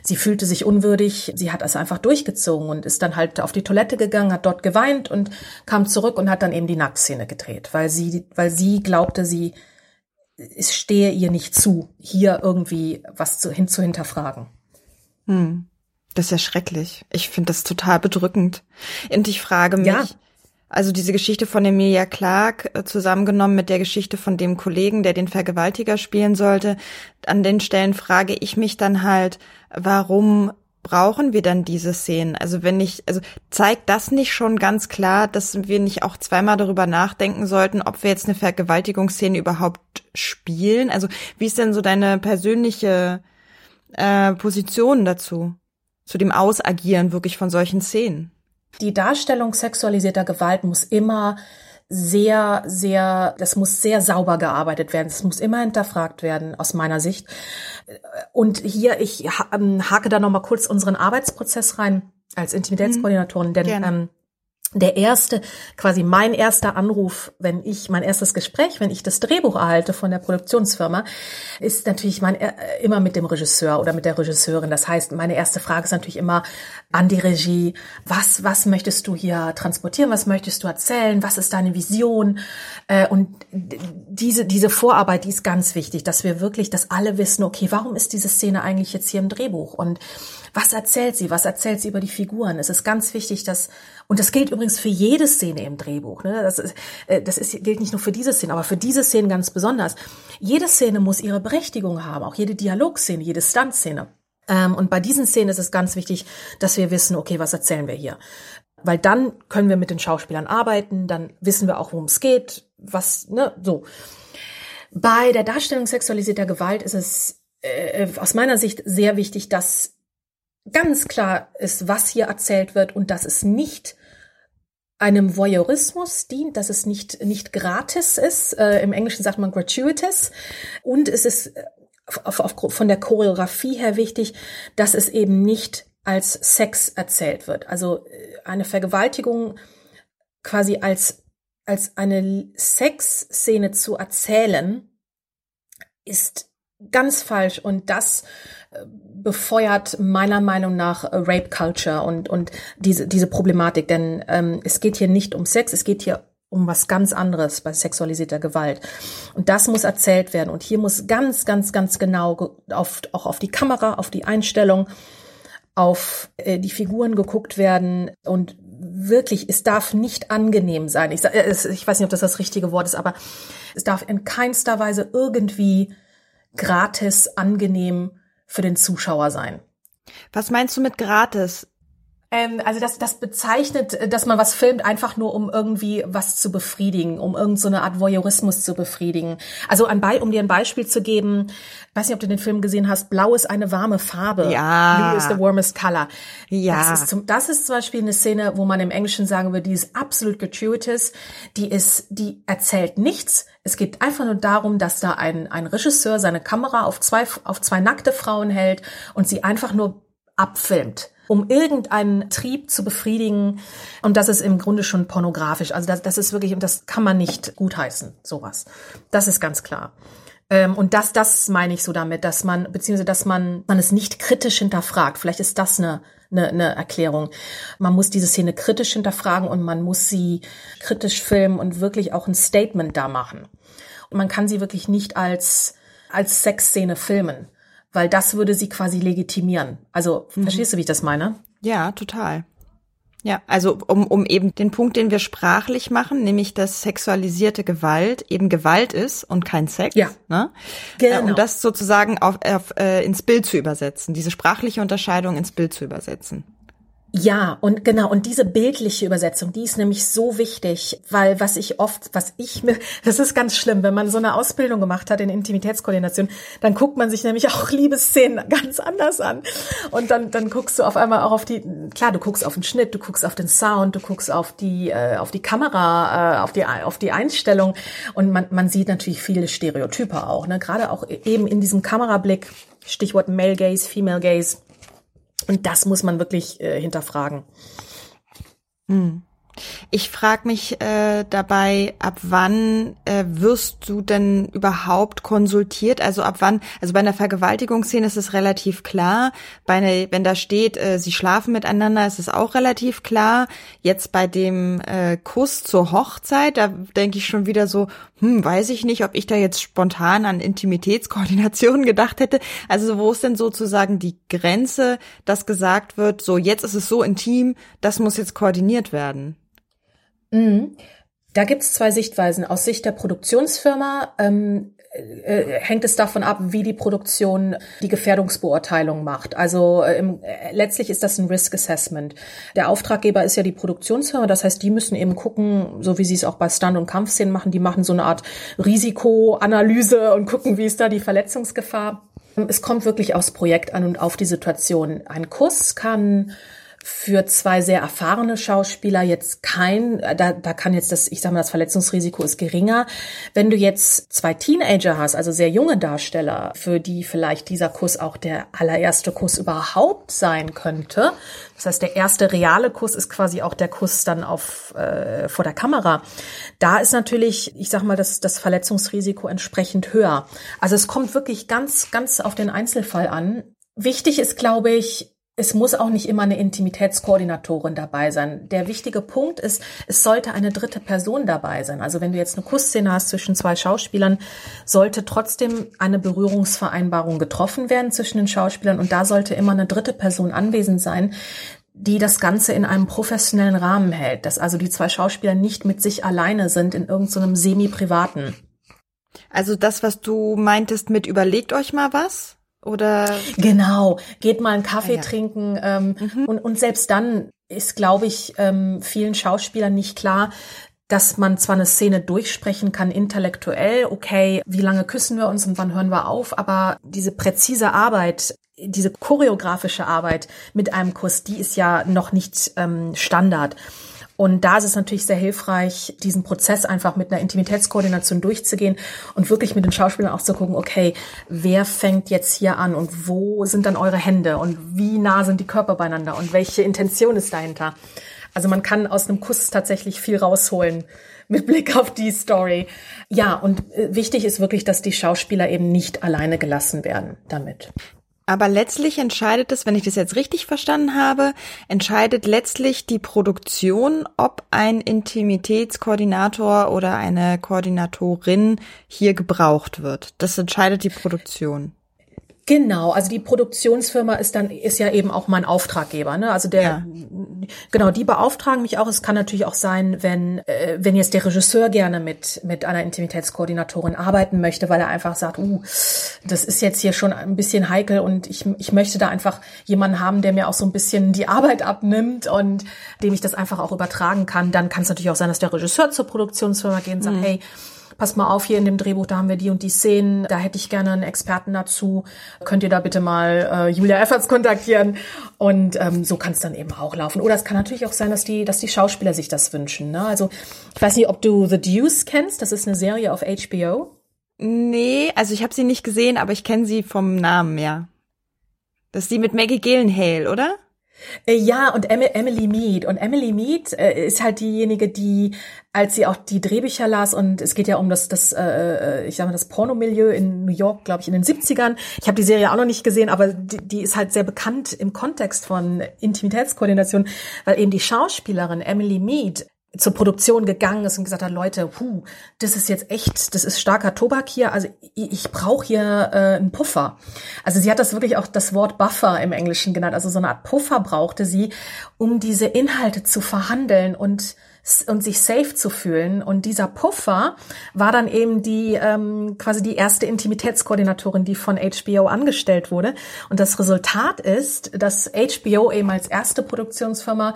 sie fühlte sich unwürdig, sie hat es einfach durchgezogen und ist dann halt auf die Toilette gegangen, hat dort geweint und kam zurück und hat dann eben die Nacktszene gedreht, weil sie, weil sie glaubte, sie es stehe ihr nicht zu, hier irgendwie was zu, hin zu hinterfragen. Hm. Das ist ja schrecklich. Ich finde das total bedrückend. Und ich frage mich, ja. Also diese Geschichte von Emilia Clark äh, zusammengenommen mit der Geschichte von dem Kollegen, der den Vergewaltiger spielen sollte. An den Stellen frage ich mich dann halt, warum brauchen wir dann diese Szenen? Also wenn ich, also zeigt das nicht schon ganz klar, dass wir nicht auch zweimal darüber nachdenken sollten, ob wir jetzt eine Vergewaltigungsszene überhaupt spielen? Also wie ist denn so deine persönliche äh, Position dazu? Zu dem Ausagieren wirklich von solchen Szenen? Die Darstellung sexualisierter Gewalt muss immer sehr, sehr, das muss sehr sauber gearbeitet werden. Es muss immer hinterfragt werden, aus meiner Sicht. Und hier, ich ähm, hake da nochmal kurz unseren Arbeitsprozess rein als Intimitätskoordinatorin, denn ähm, der erste, quasi mein erster Anruf, wenn ich, mein erstes Gespräch, wenn ich das Drehbuch erhalte von der Produktionsfirma, ist natürlich mein, äh, immer mit dem Regisseur oder mit der Regisseurin. Das heißt, meine erste Frage ist natürlich immer an die Regie, was, was möchtest du hier transportieren? Was möchtest du erzählen? Was ist deine Vision? Äh, und diese, diese Vorarbeit, die ist ganz wichtig, dass wir wirklich, dass alle wissen, okay, warum ist diese Szene eigentlich jetzt hier im Drehbuch? Und was erzählt sie? Was erzählt sie über die Figuren? Es ist ganz wichtig, dass, und das gilt übrigens für jede Szene im Drehbuch, ne? das, ist, äh, das ist, gilt nicht nur für diese Szene, aber für diese Szene ganz besonders. Jede Szene muss ihre Berechtigung haben, auch jede Dialogszene, jede Stuntszene. Ähm, und bei diesen Szenen ist es ganz wichtig, dass wir wissen, okay, was erzählen wir hier? Weil dann können wir mit den Schauspielern arbeiten, dann wissen wir auch, worum es geht, was, ne, so. Bei der Darstellung sexualisierter Gewalt ist es äh, aus meiner Sicht sehr wichtig, dass ganz klar ist, was hier erzählt wird und dass es nicht einem Voyeurismus dient, dass es nicht, nicht gratis ist. Äh, Im Englischen sagt man gratuitous. Und es ist äh, auf, auf, von der Choreografie her wichtig, dass es eben nicht als Sex erzählt wird. Also äh, eine Vergewaltigung quasi als, als eine Sexszene zu erzählen, ist ganz falsch und das befeuert meiner Meinung nach Rape Culture und, und diese, diese Problematik. Denn ähm, es geht hier nicht um Sex, es geht hier um was ganz anderes bei sexualisierter Gewalt. Und das muss erzählt werden. Und hier muss ganz, ganz, ganz genau auf, auch auf die Kamera, auf die Einstellung, auf äh, die Figuren geguckt werden und wirklich, es darf nicht angenehm sein. Ich, äh, ich weiß nicht, ob das das richtige Wort ist, aber es darf in keinster Weise irgendwie gratis, angenehm für den Zuschauer sein. Was meinst du mit gratis? Ähm, also das, das bezeichnet, dass man was filmt, einfach nur um irgendwie was zu befriedigen, um irgendeine so Art Voyeurismus zu befriedigen. Also ein Be um dir ein Beispiel zu geben, weiß nicht, ob du den Film gesehen hast, Blau ist eine warme Farbe. Ja. Blue is the warmest color. Ja. Das ist, zum, das ist zum Beispiel eine Szene, wo man im Englischen sagen würde, die ist absolut gratuitous, die ist, die erzählt nichts. Es geht einfach nur darum, dass da ein, ein Regisseur seine Kamera auf zwei, auf zwei nackte Frauen hält und sie einfach nur abfilmt um irgendeinen Trieb zu befriedigen. Und das ist im Grunde schon pornografisch. Also das, das ist wirklich, das kann man nicht gutheißen, sowas. Das ist ganz klar. Ähm, und das, das meine ich so damit, dass man, beziehungsweise dass man, man es nicht kritisch hinterfragt. Vielleicht ist das eine, eine, eine Erklärung. Man muss diese Szene kritisch hinterfragen und man muss sie kritisch filmen und wirklich auch ein Statement da machen. Und man kann sie wirklich nicht als, als Sexszene filmen weil das würde sie quasi legitimieren. Also, mhm. verstehst du, wie ich das meine? Ja, total. Ja, also um, um eben den Punkt, den wir sprachlich machen, nämlich dass sexualisierte Gewalt eben Gewalt ist und kein Sex. Ja. Ne? Genau. Äh, um das sozusagen auf, auf, äh, ins Bild zu übersetzen, diese sprachliche Unterscheidung ins Bild zu übersetzen. Ja, und genau, und diese bildliche Übersetzung, die ist nämlich so wichtig, weil was ich oft, was ich mir, *laughs* das ist ganz schlimm, wenn man so eine Ausbildung gemacht hat in Intimitätskoordination, dann guckt man sich nämlich auch Liebesszenen ganz anders an. Und dann, dann guckst du auf einmal auch auf die, klar, du guckst auf den Schnitt, du guckst auf den Sound, du guckst auf die, äh, auf die Kamera, äh, auf die, auf die Einstellung. Und man, man sieht natürlich viele Stereotype auch, ne, gerade auch eben in diesem Kamerablick, Stichwort Male Gaze, Female Gaze und das muss man wirklich äh, hinterfragen. Hm. Ich frage mich äh, dabei, ab wann äh, wirst du denn überhaupt konsultiert? Also ab wann, also bei einer Vergewaltigungsszene ist es relativ klar. Bei einer, wenn da steht, äh, sie schlafen miteinander, ist es auch relativ klar. Jetzt bei dem äh, Kuss zur Hochzeit, da denke ich schon wieder so, hm, weiß ich nicht, ob ich da jetzt spontan an Intimitätskoordination *laughs* gedacht hätte. Also wo ist denn sozusagen die Grenze, dass gesagt wird, so jetzt ist es so intim, das muss jetzt koordiniert werden? Mhm. Da gibt's zwei Sichtweisen. Aus Sicht der Produktionsfirma ähm, äh, hängt es davon ab, wie die Produktion die Gefährdungsbeurteilung macht. Also äh, im, äh, letztlich ist das ein Risk Assessment. Der Auftraggeber ist ja die Produktionsfirma, das heißt, die müssen eben gucken, so wie sie es auch bei Stunt- und Kampfszenen machen, die machen so eine Art Risikoanalyse und gucken, wie ist da die Verletzungsgefahr. Es kommt wirklich aufs Projekt an und auf die Situation. Ein Kuss kann für zwei sehr erfahrene Schauspieler jetzt kein, da, da kann jetzt das, ich sag mal, das Verletzungsrisiko ist geringer. Wenn du jetzt zwei Teenager hast, also sehr junge Darsteller, für die vielleicht dieser Kuss auch der allererste Kuss überhaupt sein könnte, das heißt, der erste reale Kuss ist quasi auch der Kuss dann auf äh, vor der Kamera. Da ist natürlich, ich sag mal, das, das Verletzungsrisiko entsprechend höher. Also es kommt wirklich ganz, ganz auf den Einzelfall an. Wichtig ist, glaube ich, es muss auch nicht immer eine Intimitätskoordinatorin dabei sein. Der wichtige Punkt ist, es sollte eine dritte Person dabei sein. Also wenn du jetzt eine Kussszene hast zwischen zwei Schauspielern, sollte trotzdem eine Berührungsvereinbarung getroffen werden zwischen den Schauspielern und da sollte immer eine dritte Person anwesend sein, die das Ganze in einem professionellen Rahmen hält, dass also die zwei Schauspieler nicht mit sich alleine sind in irgendeinem so semi-privaten. Also das, was du meintest mit überlegt euch mal was? Oder genau, geht mal einen Kaffee ah, ja. trinken ähm, mhm. und, und selbst dann ist, glaube ich, ähm, vielen Schauspielern nicht klar, dass man zwar eine Szene durchsprechen kann intellektuell, okay, wie lange küssen wir uns und wann hören wir auf, aber diese präzise Arbeit, diese choreografische Arbeit mit einem Kuss, die ist ja noch nicht ähm, Standard. Und da ist es natürlich sehr hilfreich, diesen Prozess einfach mit einer Intimitätskoordination durchzugehen und wirklich mit den Schauspielern auch zu gucken, okay, wer fängt jetzt hier an und wo sind dann eure Hände und wie nah sind die Körper beieinander und welche Intention ist dahinter? Also man kann aus einem Kuss tatsächlich viel rausholen mit Blick auf die Story. Ja, und äh, wichtig ist wirklich, dass die Schauspieler eben nicht alleine gelassen werden damit. Aber letztlich entscheidet es, wenn ich das jetzt richtig verstanden habe, entscheidet letztlich die Produktion, ob ein Intimitätskoordinator oder eine Koordinatorin hier gebraucht wird. Das entscheidet die Produktion. Genau, also die Produktionsfirma ist dann ist ja eben auch mein Auftraggeber, ne? Also der ja. genau, die beauftragen mich auch. Es kann natürlich auch sein, wenn äh, wenn jetzt der Regisseur gerne mit mit einer Intimitätskoordinatorin arbeiten möchte, weil er einfach sagt, uh, das ist jetzt hier schon ein bisschen heikel und ich ich möchte da einfach jemanden haben, der mir auch so ein bisschen die Arbeit abnimmt und dem ich das einfach auch übertragen kann. Dann kann es natürlich auch sein, dass der Regisseur zur Produktionsfirma geht und sagt, mhm. hey pass mal auf, hier in dem Drehbuch, da haben wir die und die Szenen, da hätte ich gerne einen Experten dazu. Könnt ihr da bitte mal äh, Julia Efforts kontaktieren? Und ähm, so kann es dann eben auch laufen. Oder es kann natürlich auch sein, dass die, dass die Schauspieler sich das wünschen. Ne? Also ich weiß nicht, ob du The Deuce kennst. Das ist eine Serie auf HBO. Nee, also ich habe sie nicht gesehen, aber ich kenne sie vom Namen, ja. Das ist die mit Maggie Gyllenhaal, oder? Äh, ja, und Emily Mead. Und Emily Mead äh, ist halt diejenige, die, als sie auch die Drehbücher las, und es geht ja um das, das äh, ich sag mal, das Pornomilieu in New York, glaube ich, in den 70ern. Ich habe die Serie auch noch nicht gesehen, aber die, die ist halt sehr bekannt im Kontext von Intimitätskoordination, weil eben die Schauspielerin Emily Mead zur Produktion gegangen ist und gesagt hat, Leute, puh, das ist jetzt echt, das ist starker Tobak hier, also ich, ich brauche hier äh, einen Puffer. Also sie hat das wirklich auch das Wort Buffer im Englischen genannt, also so eine Art Puffer brauchte sie, um diese Inhalte zu verhandeln und und sich safe zu fühlen. Und dieser Puffer war dann eben die ähm, quasi die erste Intimitätskoordinatorin, die von HBO angestellt wurde. Und das Resultat ist, dass HBO eben als erste Produktionsfirma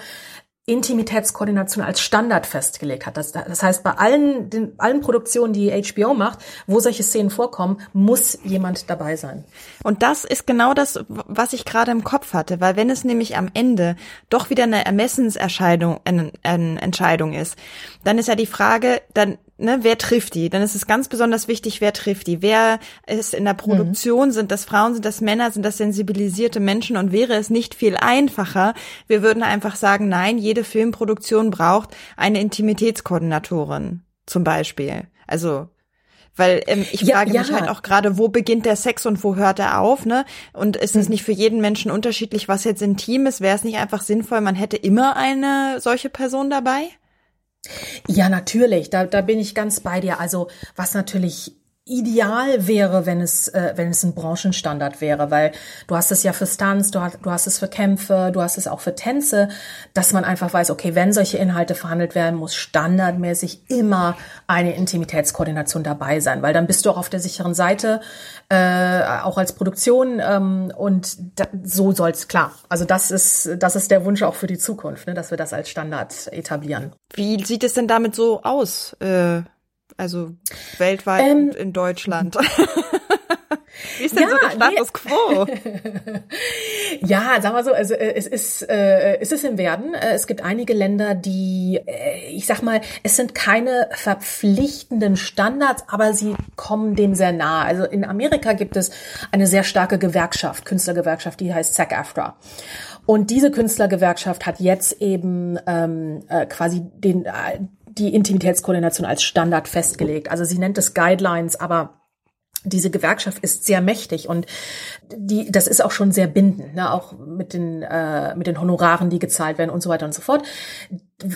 Intimitätskoordination als Standard festgelegt hat. Das, das heißt, bei allen, den, allen Produktionen, die HBO macht, wo solche Szenen vorkommen, muss jemand dabei sein. Und das ist genau das, was ich gerade im Kopf hatte, weil wenn es nämlich am Ende doch wieder eine Ermessenserscheidung, eine, eine Entscheidung ist, dann ist ja die Frage, dann ne, wer trifft die? Dann ist es ganz besonders wichtig, wer trifft die? Wer ist in der Produktion? Mhm. Sind das Frauen? Sind das Männer? Sind das sensibilisierte Menschen? Und wäre es nicht viel einfacher? Wir würden einfach sagen, nein, jede Filmproduktion braucht eine Intimitätskoordinatorin, zum Beispiel. Also, weil ähm, ich ja, frage mich ja. halt auch gerade, wo beginnt der Sex und wo hört er auf, ne? Und ist es mhm. nicht für jeden Menschen unterschiedlich, was jetzt intim ist? Wäre es nicht einfach sinnvoll, man hätte immer eine solche Person dabei? Ja, natürlich. Da, da bin ich ganz bei dir. Also was natürlich ideal wäre, wenn es, äh, wenn es ein Branchenstandard wäre, weil du hast es ja für Stunts, du hast, du hast es für Kämpfe, du hast es auch für Tänze, dass man einfach weiß, okay, wenn solche Inhalte verhandelt werden, muss standardmäßig immer eine Intimitätskoordination dabei sein, weil dann bist du auch auf der sicheren Seite, äh, auch als Produktion ähm, und da, so soll's klar. Also das ist, das ist der Wunsch auch für die Zukunft, ne, dass wir das als Standard etablieren. Wie sieht es denn damit so aus? Äh also weltweit ähm, und in Deutschland. *laughs* Wie ist denn ja, so der Status quo? *laughs* ja, sagen wir so, also äh, es ist, äh, es ist im Werden. Äh, es gibt einige Länder, die, äh, ich sag mal, es sind keine verpflichtenden Standards, aber sie kommen dem sehr nahe. Also in Amerika gibt es eine sehr starke Gewerkschaft, Künstlergewerkschaft, die heißt SAG-AFTRA. Und diese Künstlergewerkschaft hat jetzt eben ähm, äh, quasi den äh, die Intimitätskoordination als Standard festgelegt. Also sie nennt es Guidelines, aber diese Gewerkschaft ist sehr mächtig und die, das ist auch schon sehr bindend, ne? auch mit den, äh, mit den Honoraren, die gezahlt werden und so weiter und so fort.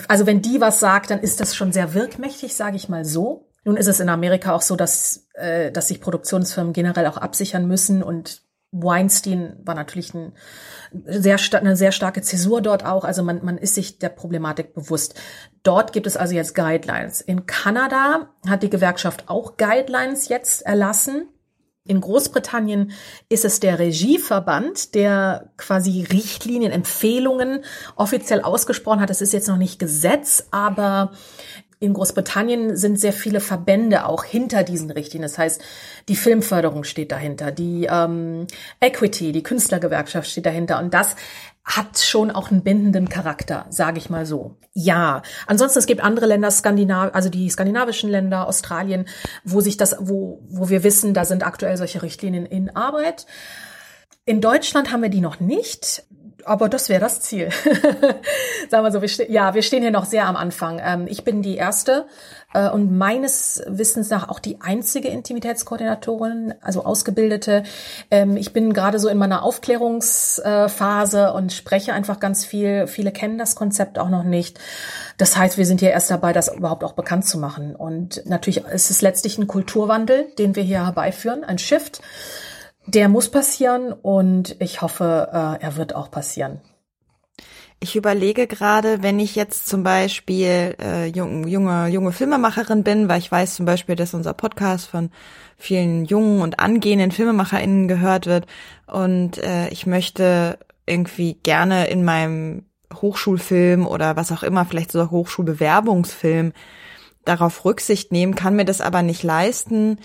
Also wenn die was sagt, dann ist das schon sehr wirkmächtig, sage ich mal so. Nun ist es in Amerika auch so, dass, äh, dass sich Produktionsfirmen generell auch absichern müssen und Weinstein war natürlich ein sehr, eine sehr starke Zäsur dort auch. Also man, man ist sich der Problematik bewusst. Dort gibt es also jetzt Guidelines. In Kanada hat die Gewerkschaft auch Guidelines jetzt erlassen. In Großbritannien ist es der Regieverband, der quasi Richtlinien, Empfehlungen offiziell ausgesprochen hat. Das ist jetzt noch nicht Gesetz, aber in Großbritannien sind sehr viele Verbände auch hinter diesen Richtlinien. Das heißt, die Filmförderung steht dahinter, die ähm, Equity, die Künstlergewerkschaft steht dahinter. Und das hat schon auch einen bindenden Charakter, sage ich mal so. Ja, ansonsten es gibt andere Länder, Skandinav also die skandinavischen Länder, Australien, wo sich das, wo wo wir wissen, da sind aktuell solche Richtlinien in Arbeit. In Deutschland haben wir die noch nicht aber das wäre das Ziel. *laughs* Sagen wir so, wir ja, wir stehen hier noch sehr am Anfang. Ähm, ich bin die erste äh, und meines Wissens nach auch die einzige Intimitätskoordinatorin, also ausgebildete. Ähm, ich bin gerade so in meiner Aufklärungsphase und spreche einfach ganz viel. Viele kennen das Konzept auch noch nicht. Das heißt, wir sind hier erst dabei, das überhaupt auch bekannt zu machen. Und natürlich ist es letztlich ein Kulturwandel, den wir hier herbeiführen, ein Shift Der muss passieren und ich hoffe, äh, er wird auch passieren. Ich überlege gerade, wenn ich jetzt zum Beispiel äh, jung, junge, junge Filmemacherin bin, weil ich weiß zum Beispiel, dass unser Podcast von vielen jungen und angehenden FilmemacherInnen gehört wird und äh, ich möchte irgendwie gerne in meinem Hochschulfilm oder was auch immer, vielleicht sogar Hochschulbewerbungsfilm darauf Rücksicht nehmen, kann mir das aber nicht leisten,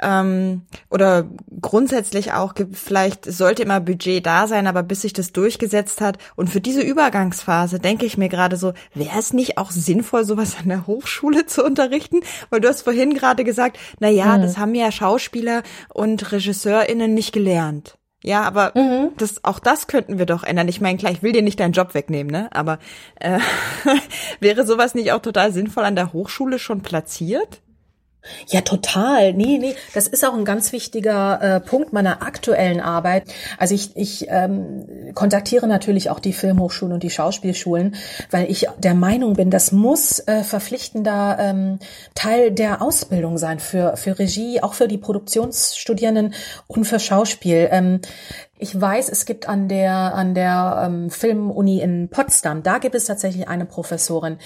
ähm, oder grundsätzlich auch vielleicht sollte immer Budget da sein, aber bis sich das durchgesetzt hat und für diese Übergangsphase denke ich mir gerade so, wäre es nicht auch sinnvoll, sowas an der Hochschule zu unterrichten? Weil du hast vorhin gerade gesagt, na ja, mhm. das haben ja Schauspieler und RegisseurInnen nicht gelernt. Ja, aber mhm. das, auch das könnten wir doch ändern. Ich meine, klar, ich will dir nicht deinen Job wegnehmen, ne? Aber äh, *laughs* wäre sowas nicht auch total sinnvoll an der Hochschule schon platziert? Ja, total. Nee, nee, das ist auch ein ganz wichtiger äh, Punkt meiner aktuellen Arbeit. Also ich, ich ähm, kontaktiere natürlich auch die Filmhochschulen und die Schauspielschulen, weil ich der Meinung bin, das muss äh, verpflichtender ähm, Teil der Ausbildung sein für, für Regie, auch für die Produktionsstudierenden und für Schauspiel. Ähm, ich weiß, es gibt an der an der ähm, Filmuni in Potsdam, da gibt es tatsächlich eine Professorin,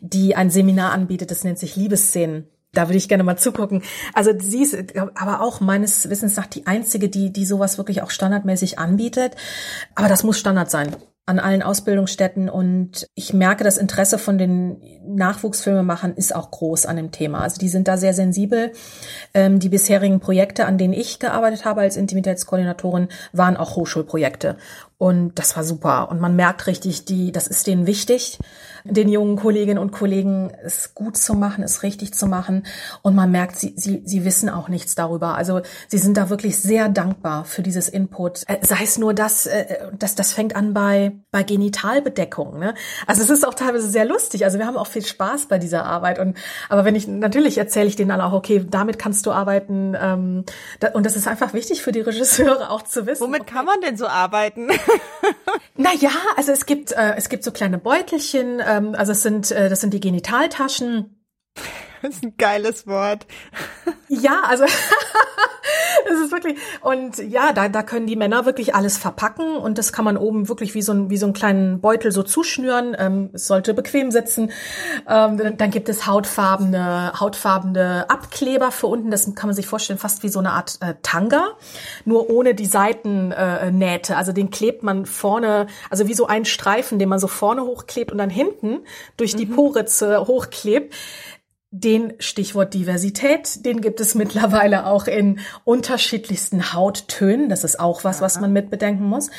die ein Seminar anbietet, das nennt sich Liebesszenen da würde ich gerne mal zugucken. Also sie ist aber auch meines Wissens nach die einzige, die, die sowas wirklich auch standardmäßig anbietet. Aber das muss Standard sein an allen Ausbildungsstätten und ich merke, das Interesse von den Nachwuchsfilmemachern ist auch groß an dem Thema. Also die sind da sehr sensibel. Ähm, die bisherigen Projekte, an denen ich gearbeitet habe als Intimitätskoordinatorin, waren auch Hochschulprojekte und das war super. Und man merkt richtig, die, das ist denen wichtig den jungen Kolleginnen und Kollegen es gut zu machen, es richtig zu machen. Und man merkt, sie, sie, sie wissen auch nichts darüber. Also sie sind da wirklich sehr dankbar für dieses Input. Äh, sei es nur das, äh, das, das fängt an bei, bei Genitalbedeckung. Ne? Also es ist auch teilweise sehr lustig. Also wir haben auch viel Spaß bei dieser Arbeit. Und aber wenn ich natürlich erzähle ich denen alle auch, okay, damit kannst du arbeiten. Ähm, da, und das ist einfach wichtig für die Regisseure auch zu wissen. Womit kann man denn so arbeiten? *laughs* naja, also es gibt, äh, es gibt so kleine Beutelchen, ähm, also es sind, äh, das sind die Genitaltaschen. *laughs* Das ist ein geiles Wort. Ja, also *laughs* es ist wirklich und ja, da da können die Männer wirklich alles verpacken und das kann man oben wirklich wie so ein wie so einen kleinen Beutel so zuschnüren. Ähm, es sollte bequem sitzen. Ähm, dann gibt es hautfarbene hautfarbene Abkleber für unten. Das kann man sich vorstellen fast wie so eine Art äh, Tanga, nur ohne die Seitennähte. Äh, also den klebt man vorne, also wie so ein Streifen, den man so vorne hochklebt und dann hinten durch die mhm. Poritze hochklebt. Den Stichwort Diversität, den gibt es mittlerweile auch in unterschiedlichsten Hauttönen. Das ist auch was, was man mit bedenken muss.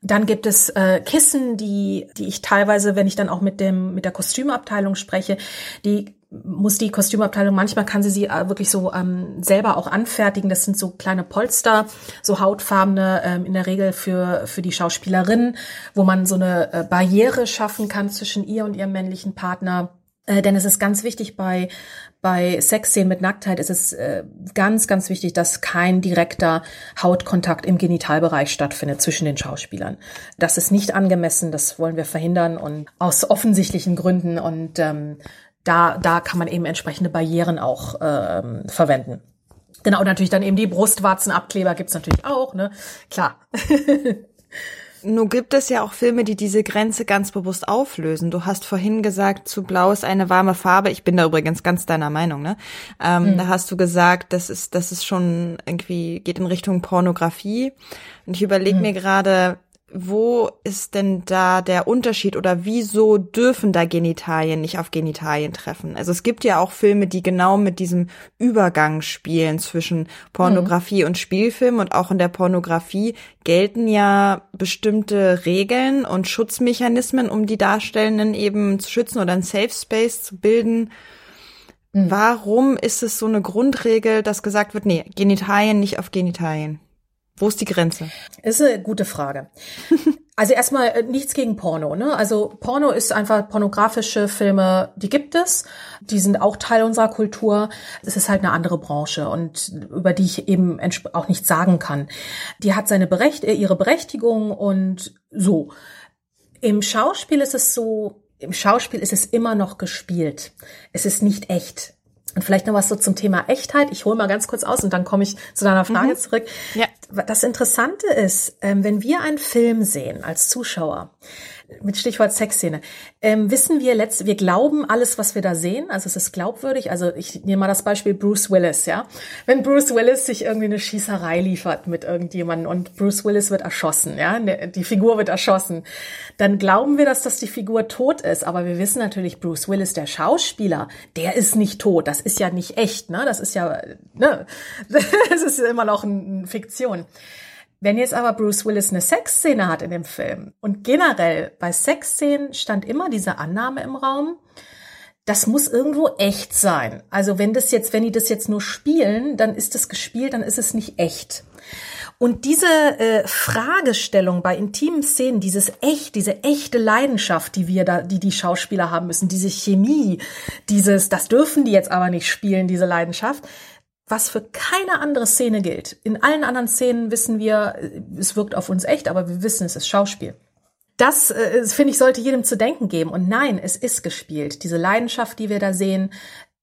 Dann gibt es äh, Kissen, die, die ich teilweise, wenn ich dann auch mit dem mit der Kostümabteilung spreche, die muss die Kostümabteilung, manchmal kann sie sie äh, wirklich so ähm, selber auch anfertigen. Das sind so kleine Polster, so hautfarbene, ähm, in der Regel für, für die Schauspielerin, wo man so eine äh, Barriere schaffen kann zwischen ihr und ihrem männlichen Partner äh, denn es ist ganz wichtig bei, bei Sexszenen mit Nacktheit ist es äh, ganz, ganz wichtig, dass kein direkter Hautkontakt im Genitalbereich stattfindet zwischen den Schauspielern. Das ist nicht angemessen, das wollen wir verhindern und aus offensichtlichen Gründen und ähm, da, da kann man eben entsprechende Barrieren auch ähm, verwenden. Genau, und natürlich dann eben die Brustwarzenabkleber gibt's natürlich auch, ne? Klar. *laughs* Nun gibt es ja auch Filme, die diese Grenze ganz bewusst auflösen. Du hast vorhin gesagt, zu blau ist eine warme Farbe. Ich bin da übrigens ganz deiner Meinung, ne? Ähm, mhm. Da hast du gesagt, das ist, das ist schon irgendwie, geht in Richtung Pornografie. Und ich überlege mhm. mir gerade, wo ist denn da der Unterschied oder wieso dürfen da Genitalien nicht auf Genitalien treffen? Also es gibt ja auch Filme, die genau mit diesem Übergang spielen zwischen Pornografie mhm. und Spielfilm und auch in der Pornografie gelten ja bestimmte Regeln und Schutzmechanismen, um die Darstellenden eben zu schützen oder ein Safe Space zu bilden. Mhm. Warum ist es so eine Grundregel, dass gesagt wird, nee, Genitalien nicht auf Genitalien? Wo ist die Grenze? Ist eine gute Frage. *laughs* Also erstmal äh, nichts gegen Porno, ne? Also Porno ist einfach pornografische Filme, die gibt es, die sind auch Teil unserer Kultur. Es ist halt eine andere Branche und über die ich eben auch nichts sagen kann. Die hat seine Berecht äh, ihre Berechtigung und so. Im Schauspiel ist es so, im Schauspiel ist es immer noch gespielt. Es ist nicht echt. Und vielleicht noch was so zum Thema Echtheit. Ich hole mal ganz kurz aus und dann komme ich zu deiner Frage mhm. zurück. Ja. das Interessante ist, ähm, wenn wir einen Film sehen als Zuschauer, mit Stichwort Sexszene, ähm, wissen wir letzt, wir glauben alles, was wir da sehen, also es ist glaubwürdig. Also ich nehme mal das Beispiel Bruce Willis, ja. Wenn Bruce Willis sich irgendwie eine Schießerei liefert mit irgendjemandem und Bruce Willis wird erschossen, ja, ne, die Figur wird erschossen, dann glauben wir, dass das die Figur tot ist. Aber wir wissen natürlich, Bruce Willis, der Schauspieler, der ist nicht tot. Das ist ja nicht echt, ne? Das ist ja, ne? *laughs* Das ist immer noch eine Fiktion. Wenn jetzt aber Bruce Willis eine Sexszene hat in dem Film und generell bei Sexszenen stand immer diese Annahme im Raum, das muss irgendwo echt sein. Also wenn das jetzt, wenn die das jetzt nur spielen, dann ist das gespielt, dann ist es nicht echt. Und diese äh, Fragestellung bei intimen Szenen, dieses echt, diese echte Leidenschaft, die wir da, die die Schauspieler haben müssen, diese Chemie, dieses, das dürfen die jetzt aber nicht spielen, diese Leidenschaft, was für keine andere Szene gilt. In allen anderen Szenen wissen wir, es wirkt auf uns echt, aber wir wissen, es ist Schauspiel. Das, äh, finde ich, sollte jedem zu denken geben. Und nein, es ist gespielt. Diese Leidenschaft, die wir da sehen,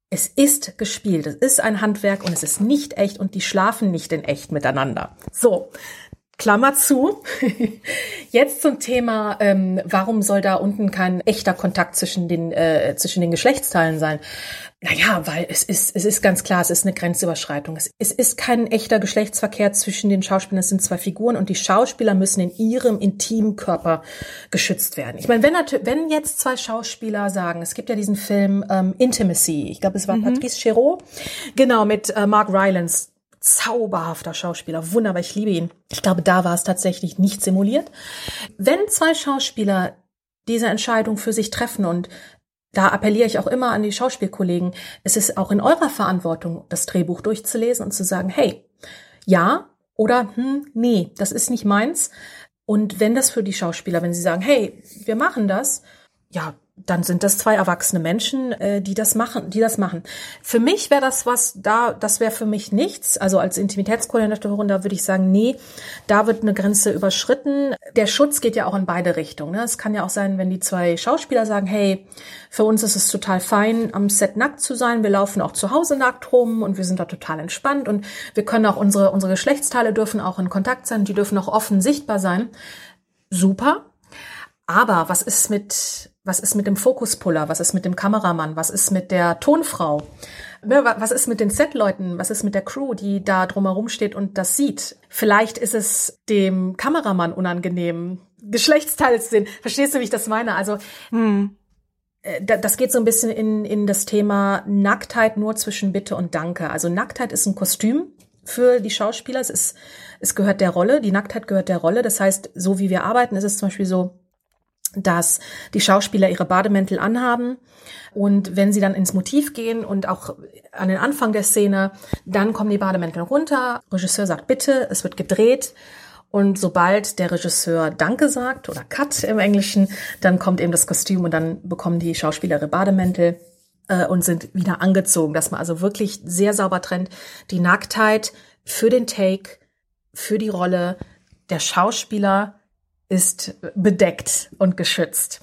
es ist gespielt. Es ist ein Handwerk und es ist nicht echt und die schlafen nicht in echt miteinander. So, Klammer zu. *laughs* Jetzt zum Thema, ähm, warum soll da unten kein echter Kontakt zwischen den, äh, zwischen den Geschlechtsteilen sein? Naja, weil es ist, es ist ganz klar, es ist eine Grenzüberschreitung. Es, es ist kein echter Geschlechtsverkehr zwischen den Schauspielern. Es sind zwei Figuren und die Schauspieler müssen in ihrem intimen Körper geschützt werden. Ich meine, wenn, wenn jetzt zwei Schauspieler sagen, es gibt ja diesen Film ähm, Intimacy, ich glaube, es war mhm. Patrice Chéreau, genau, mit äh, Mark Rylance, zauberhafter Schauspieler, wunderbar, ich liebe ihn. Ich glaube, da war es tatsächlich nicht simuliert. Wenn zwei Schauspieler diese Entscheidung für sich treffen und da appelliere ich auch immer an die Schauspielkollegen, es ist auch in eurer Verantwortung, das Drehbuch durchzulesen und zu sagen, hey, ja oder hm, nee, das ist nicht meins. Und wenn das für die Schauspieler, wenn sie sagen, hey, wir machen das, ja, dann sind das zwei erwachsene Menschen, äh, die das machen, die das machen. Für mich wäre das was da, das wäre für mich nichts. Also als Intimitätskoordinatorin, da würde ich sagen, nee, da wird eine Grenze überschritten. Der Schutz geht ja auch in beide Richtungen. Ne? Es kann ja auch sein, wenn die zwei Schauspieler sagen, hey, für uns ist es total fein, am Set nackt zu sein. Wir laufen auch zu Hause nackt rum und wir sind da total entspannt und wir können auch unsere, unsere Geschlechtsteile dürfen auch in Kontakt sein, die dürfen auch offen sichtbar sein. Super. Aber was ist mit was ist mit dem Fokuspuller? Was ist mit dem Kameramann? Was ist mit der Tonfrau? Ne, was ist mit den Set-Leuten? Was ist mit der Crew, die da drumherum steht und das sieht? Vielleicht ist es dem Kameramann unangenehm, Geschlechtsteile zu sehen. Verstehst du, wie ich das meine? Also, hm. Äh, das geht so ein bisschen in, in das Thema Nacktheit nur zwischen Bitte und Danke. Also Nacktheit ist ein Kostüm für die Schauspieler. Es ist, es gehört der Rolle. Die Nacktheit gehört der Rolle. Das heißt, so wie wir arbeiten, ist es zum Beispiel so, dass die Schauspieler ihre Bademäntel anhaben. Und wenn sie dann ins Motiv gehen und auch an den Anfang der Szene, dann kommen die Bademäntel runter, Regisseur sagt bitte, es wird gedreht. Und sobald der Regisseur Danke sagt oder Cut im Englischen, dann kommt eben das Kostüm und dann bekommen die Schauspieler ihre Bademäntel äh, und sind wieder angezogen, dass man also wirklich sehr sauber trennt. Die Nacktheit für den Take, für die Rolle der Schauspieler ist bedeckt und geschützt.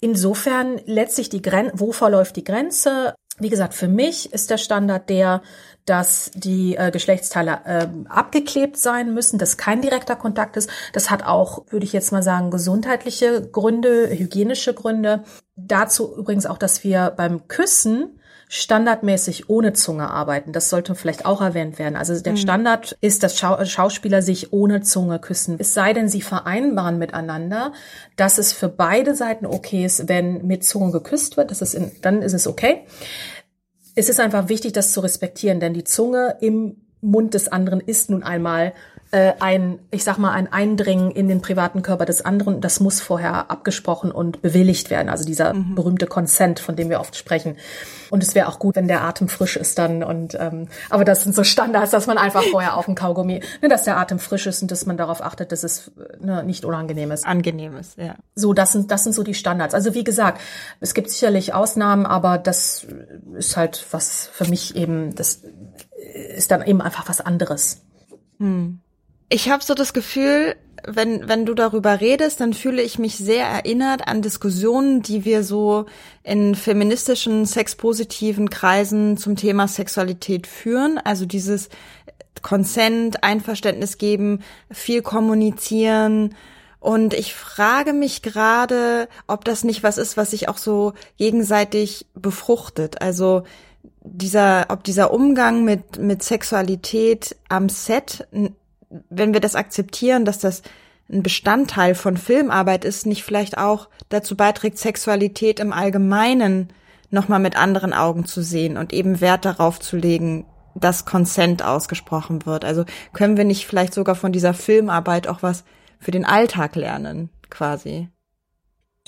Insofern letztlich die Grenze, wo verläuft die Grenze? Wie gesagt, für mich ist der Standard der, dass die äh, Geschlechtsteile äh, abgeklebt sein müssen, dass kein direkter Kontakt ist. Das hat auch, würde ich jetzt mal sagen, gesundheitliche Gründe, hygienische Gründe. Dazu übrigens auch, dass wir beim Küssen standardmäßig ohne Zunge arbeiten. Das sollte vielleicht auch erwähnt werden. Also der mhm. Standard ist, dass Schau Schauspieler sich ohne Zunge küssen. Es sei denn, sie vereinbaren miteinander, dass es für beide Seiten okay ist, wenn mit Zunge geküsst wird. Das ist in, dann ist es okay. Es ist einfach wichtig, das zu respektieren, denn die Zunge im Mund des anderen ist nun einmal äh, ein, ich sag mal, ein Eindringen in den privaten Körper des anderen. Das muss vorher abgesprochen und bewilligt werden. Also dieser mhm. berühmte Consent, von dem wir oft sprechen. Und es wäre auch gut, wenn der Atem frisch ist dann. Und ähm, aber das sind so Standards, dass man einfach vorher auf dem Kaugummi, ne, dass der Atem frisch ist und dass man darauf achtet, dass es ne, nicht unangenehm ist. Angenehm ist, ja. So, das sind das sind so die Standards. Also wie gesagt, es gibt sicherlich Ausnahmen, aber das ist halt was für mich eben, das ist dann eben einfach was anderes. Hm. Ich habe so das Gefühl, wenn, wenn du darüber redest, dann fühle ich mich sehr erinnert an Diskussionen, die wir so in feministischen, sexpositiven Kreisen zum Thema Sexualität führen. Also dieses Consent, Einverständnis geben, viel kommunizieren. Und ich frage mich gerade, ob das nicht was ist, was sich auch so gegenseitig befruchtet. Also dieser, ob dieser Umgang mit, mit Sexualität am Set, wenn wir das akzeptieren, dass das ein Bestandteil von Filmarbeit ist, nicht vielleicht auch dazu beiträgt, Sexualität im Allgemeinen nochmal mit anderen Augen zu sehen und eben Wert darauf zu legen, dass Consent ausgesprochen wird. Also können wir nicht vielleicht sogar von dieser Filmarbeit auch was für den Alltag lernen, quasi?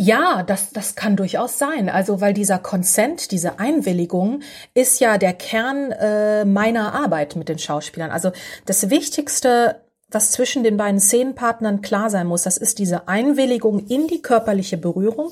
Ja, das, das kann durchaus sein. Also, weil dieser Consent, diese Einwilligung ist ja der Kern äh, meiner Arbeit mit den Schauspielern. Also das Wichtigste was zwischen den beiden Szenenpartnern klar sein muss, das ist diese Einwilligung in die körperliche Berührung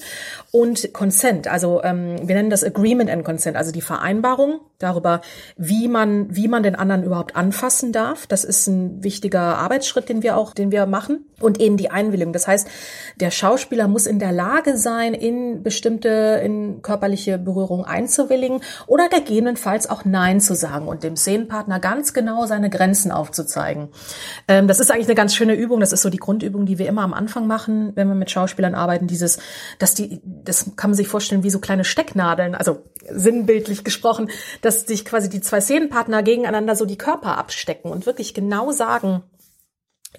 und Consent. Also ähm, wir nennen das Agreement and Consent, also die Vereinbarung darüber, wie man wie man den anderen überhaupt anfassen darf. Das ist ein wichtiger Arbeitsschritt, den wir auch, den wir machen und eben die Einwilligung. Das heißt, der Schauspieler muss in der Lage sein, in bestimmte in körperliche Berührung einzuwilligen oder gegebenenfalls auch Nein zu sagen und dem Szenenpartner ganz genau seine Grenzen aufzuzeigen. Ähm, das ist eigentlich eine ganz schöne Übung. Das ist so die Grundübung, die wir immer am Anfang machen, wenn wir mit Schauspielern arbeiten. Dieses, dass die, das kann man sich vorstellen wie so kleine Stecknadeln, also sinnbildlich gesprochen, dass sich quasi die zwei Szenenpartner gegeneinander so die Körper abstecken und wirklich genau sagen,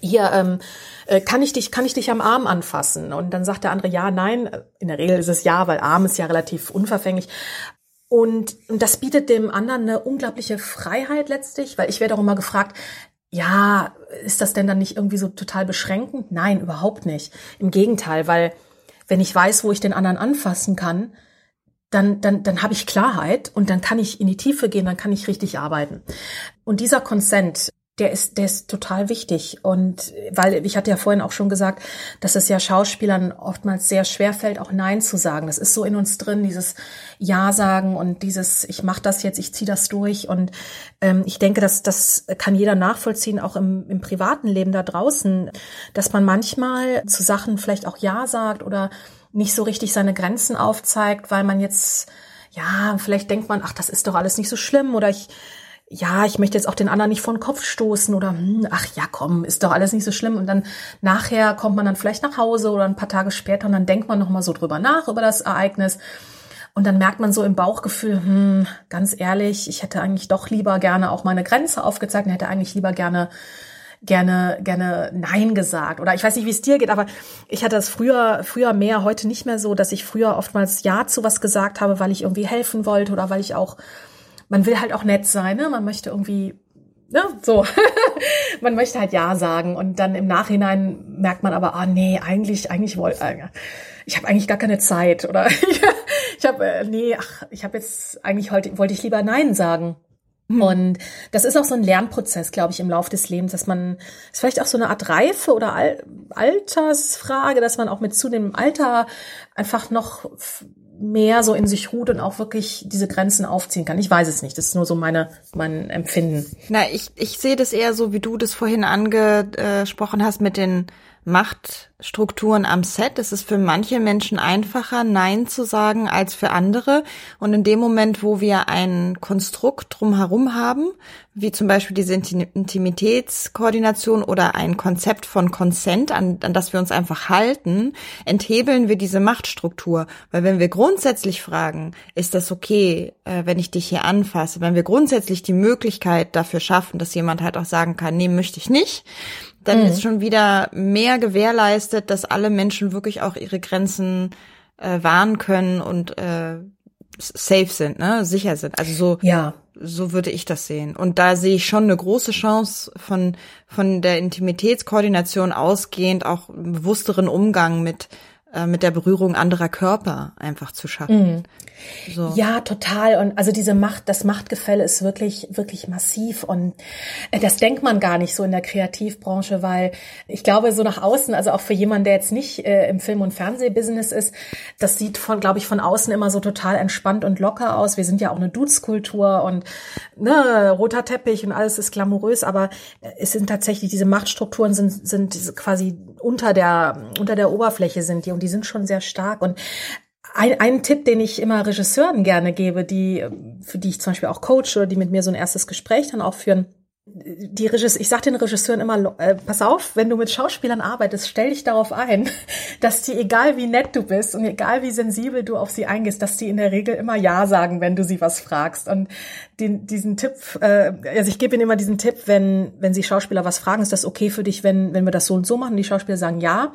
hier ähm, äh, kann ich dich kann ich dich am Arm anfassen und dann sagt der andere ja nein in der Regel ist es ja weil Arm ist ja relativ unverfänglich und, und das bietet dem anderen eine unglaubliche Freiheit letztlich weil ich werde auch immer gefragt ja, ist das denn dann nicht irgendwie so total beschränkend? Nein, überhaupt nicht. Im Gegenteil, weil wenn ich weiß, wo ich den anderen anfassen kann, dann, dann, dann habe ich Klarheit und dann kann ich in die Tiefe gehen, dann kann ich richtig arbeiten. Und dieser Consent, der ist, der ist total wichtig. Und weil ich hatte ja vorhin auch schon gesagt, dass es ja Schauspielern oftmals sehr schwer fällt, auch Nein zu sagen. Das ist so in uns drin, dieses Ja sagen und dieses Ich mache das jetzt, ich ziehe das durch. Und ähm, ich denke, dass das kann jeder nachvollziehen, auch im, im privaten Leben da draußen, dass man manchmal zu Sachen vielleicht auch Ja sagt oder nicht so richtig seine Grenzen aufzeigt, weil man jetzt ja, vielleicht denkt man, ach, das ist doch alles nicht so schlimm oder ich ja, ich möchte jetzt auch den anderen nicht vor den Kopf stoßen oder hm, ach ja, komm, ist doch alles nicht so schlimm. Und dann nachher kommt man dann vielleicht nach Hause oder ein paar Tage später und dann denkt man nochmal so drüber nach über das Ereignis. Und dann merkt man so im Bauchgefühl, hm, ganz ehrlich, ich hätte eigentlich doch lieber gerne auch meine Grenze aufgezeigt und hätte eigentlich lieber gerne gerne gerne nein gesagt oder ich weiß nicht wie es dir geht aber ich hatte das früher früher mehr heute nicht mehr so dass ich früher oftmals ja zu was gesagt habe weil ich irgendwie helfen wollte oder weil ich auch man will halt auch nett sein, ne? Man möchte irgendwie, ne, so. *laughs* man möchte halt Ja sagen und dann im Nachhinein merkt man aber, ah nee, eigentlich, eigentlich wollte, äh, ich habe eigentlich gar keine Zeit oder *laughs* ich habe, äh, nee, ach, ich habe jetzt eigentlich heute wollte ich lieber Nein sagen. Und das ist auch so ein Lernprozess, glaube ich, im Laufe des Lebens, dass man, ist vielleicht auch so eine Art Reife oder Al Altersfrage, dass man auch mit zunehmendem Alter einfach noch mehr so in sich ruht und auch wirklich diese Grenzen aufziehen kann. Ich weiß es nicht. Das ist nur so meine, mein Empfinden. Na, ich, ich sehe das eher so, wie du das vorhin angesprochen hast mit den Machtstrukturen am Set. Es ist für manche Menschen einfacher, Nein zu sagen als für andere. Und in dem Moment, wo wir ein Konstrukt drumherum haben, wie zum Beispiel diese Intimitätskoordination oder ein Konzept von Consent, an, an das wir uns einfach halten, enthebeln wir diese Machtstruktur. Weil wenn wir grundsätzlich fragen, ist das okay, äh, wenn ich dich hier anfasse, wenn wir grundsätzlich die Möglichkeit dafür schaffen, dass jemand halt auch sagen kann, nee, möchte ich nicht, dann mhm. ist schon wieder mehr gewährleistet, dass alle Menschen wirklich auch ihre Grenzen äh, wahren können und äh, safe sind, ne, sicher sind. Also so, ja. so würde ich das sehen. Und da sehe ich schon eine große Chance von von der Intimitätskoordination ausgehend auch bewussteren Umgang mit mit der Berührung anderer Körper einfach zu schaffen. Mhm. So. Ja, total. Und also diese Macht, das Machtgefälle ist wirklich, wirklich massiv. Und äh, das denkt man gar nicht so in der Kreativbranche, weil ich glaube, so nach außen, also auch für jemanden, der jetzt nicht äh, im Film- und Fernsehbusiness ist, das sieht von, glaube ich, von außen immer so total entspannt und locker aus. Wir sind ja auch eine Dudeskultur und ne, roter Teppich und alles ist glamourös, aber es sind tatsächlich diese Machtstrukturen sind, sind quasi unter der, unter der Oberfläche sind die und die sind schon sehr stark. Und ein, ein Tipp, den ich immer Regisseuren gerne gebe, die, für die ich zum Beispiel auch coach oder die mit mir so ein erstes Gespräch dann auch führen, die Regisseur, ich sag den Regisseuren immer, äh, pass auf, wenn du mit Schauspielern arbeitest, stell dich darauf ein, *laughs* dass die, egal wie nett du bist und egal wie sensibel du auf sie eingehst, dass die in der Regel immer Ja sagen, wenn du sie was fragst. Und den, diesen Tipp, äh, also ich gebe ihnen immer diesen Tipp, wenn, wenn sie Schauspieler was fragen, ist das okay für dich, wenn, wenn wir das so und so machen? Die Schauspieler sagen Ja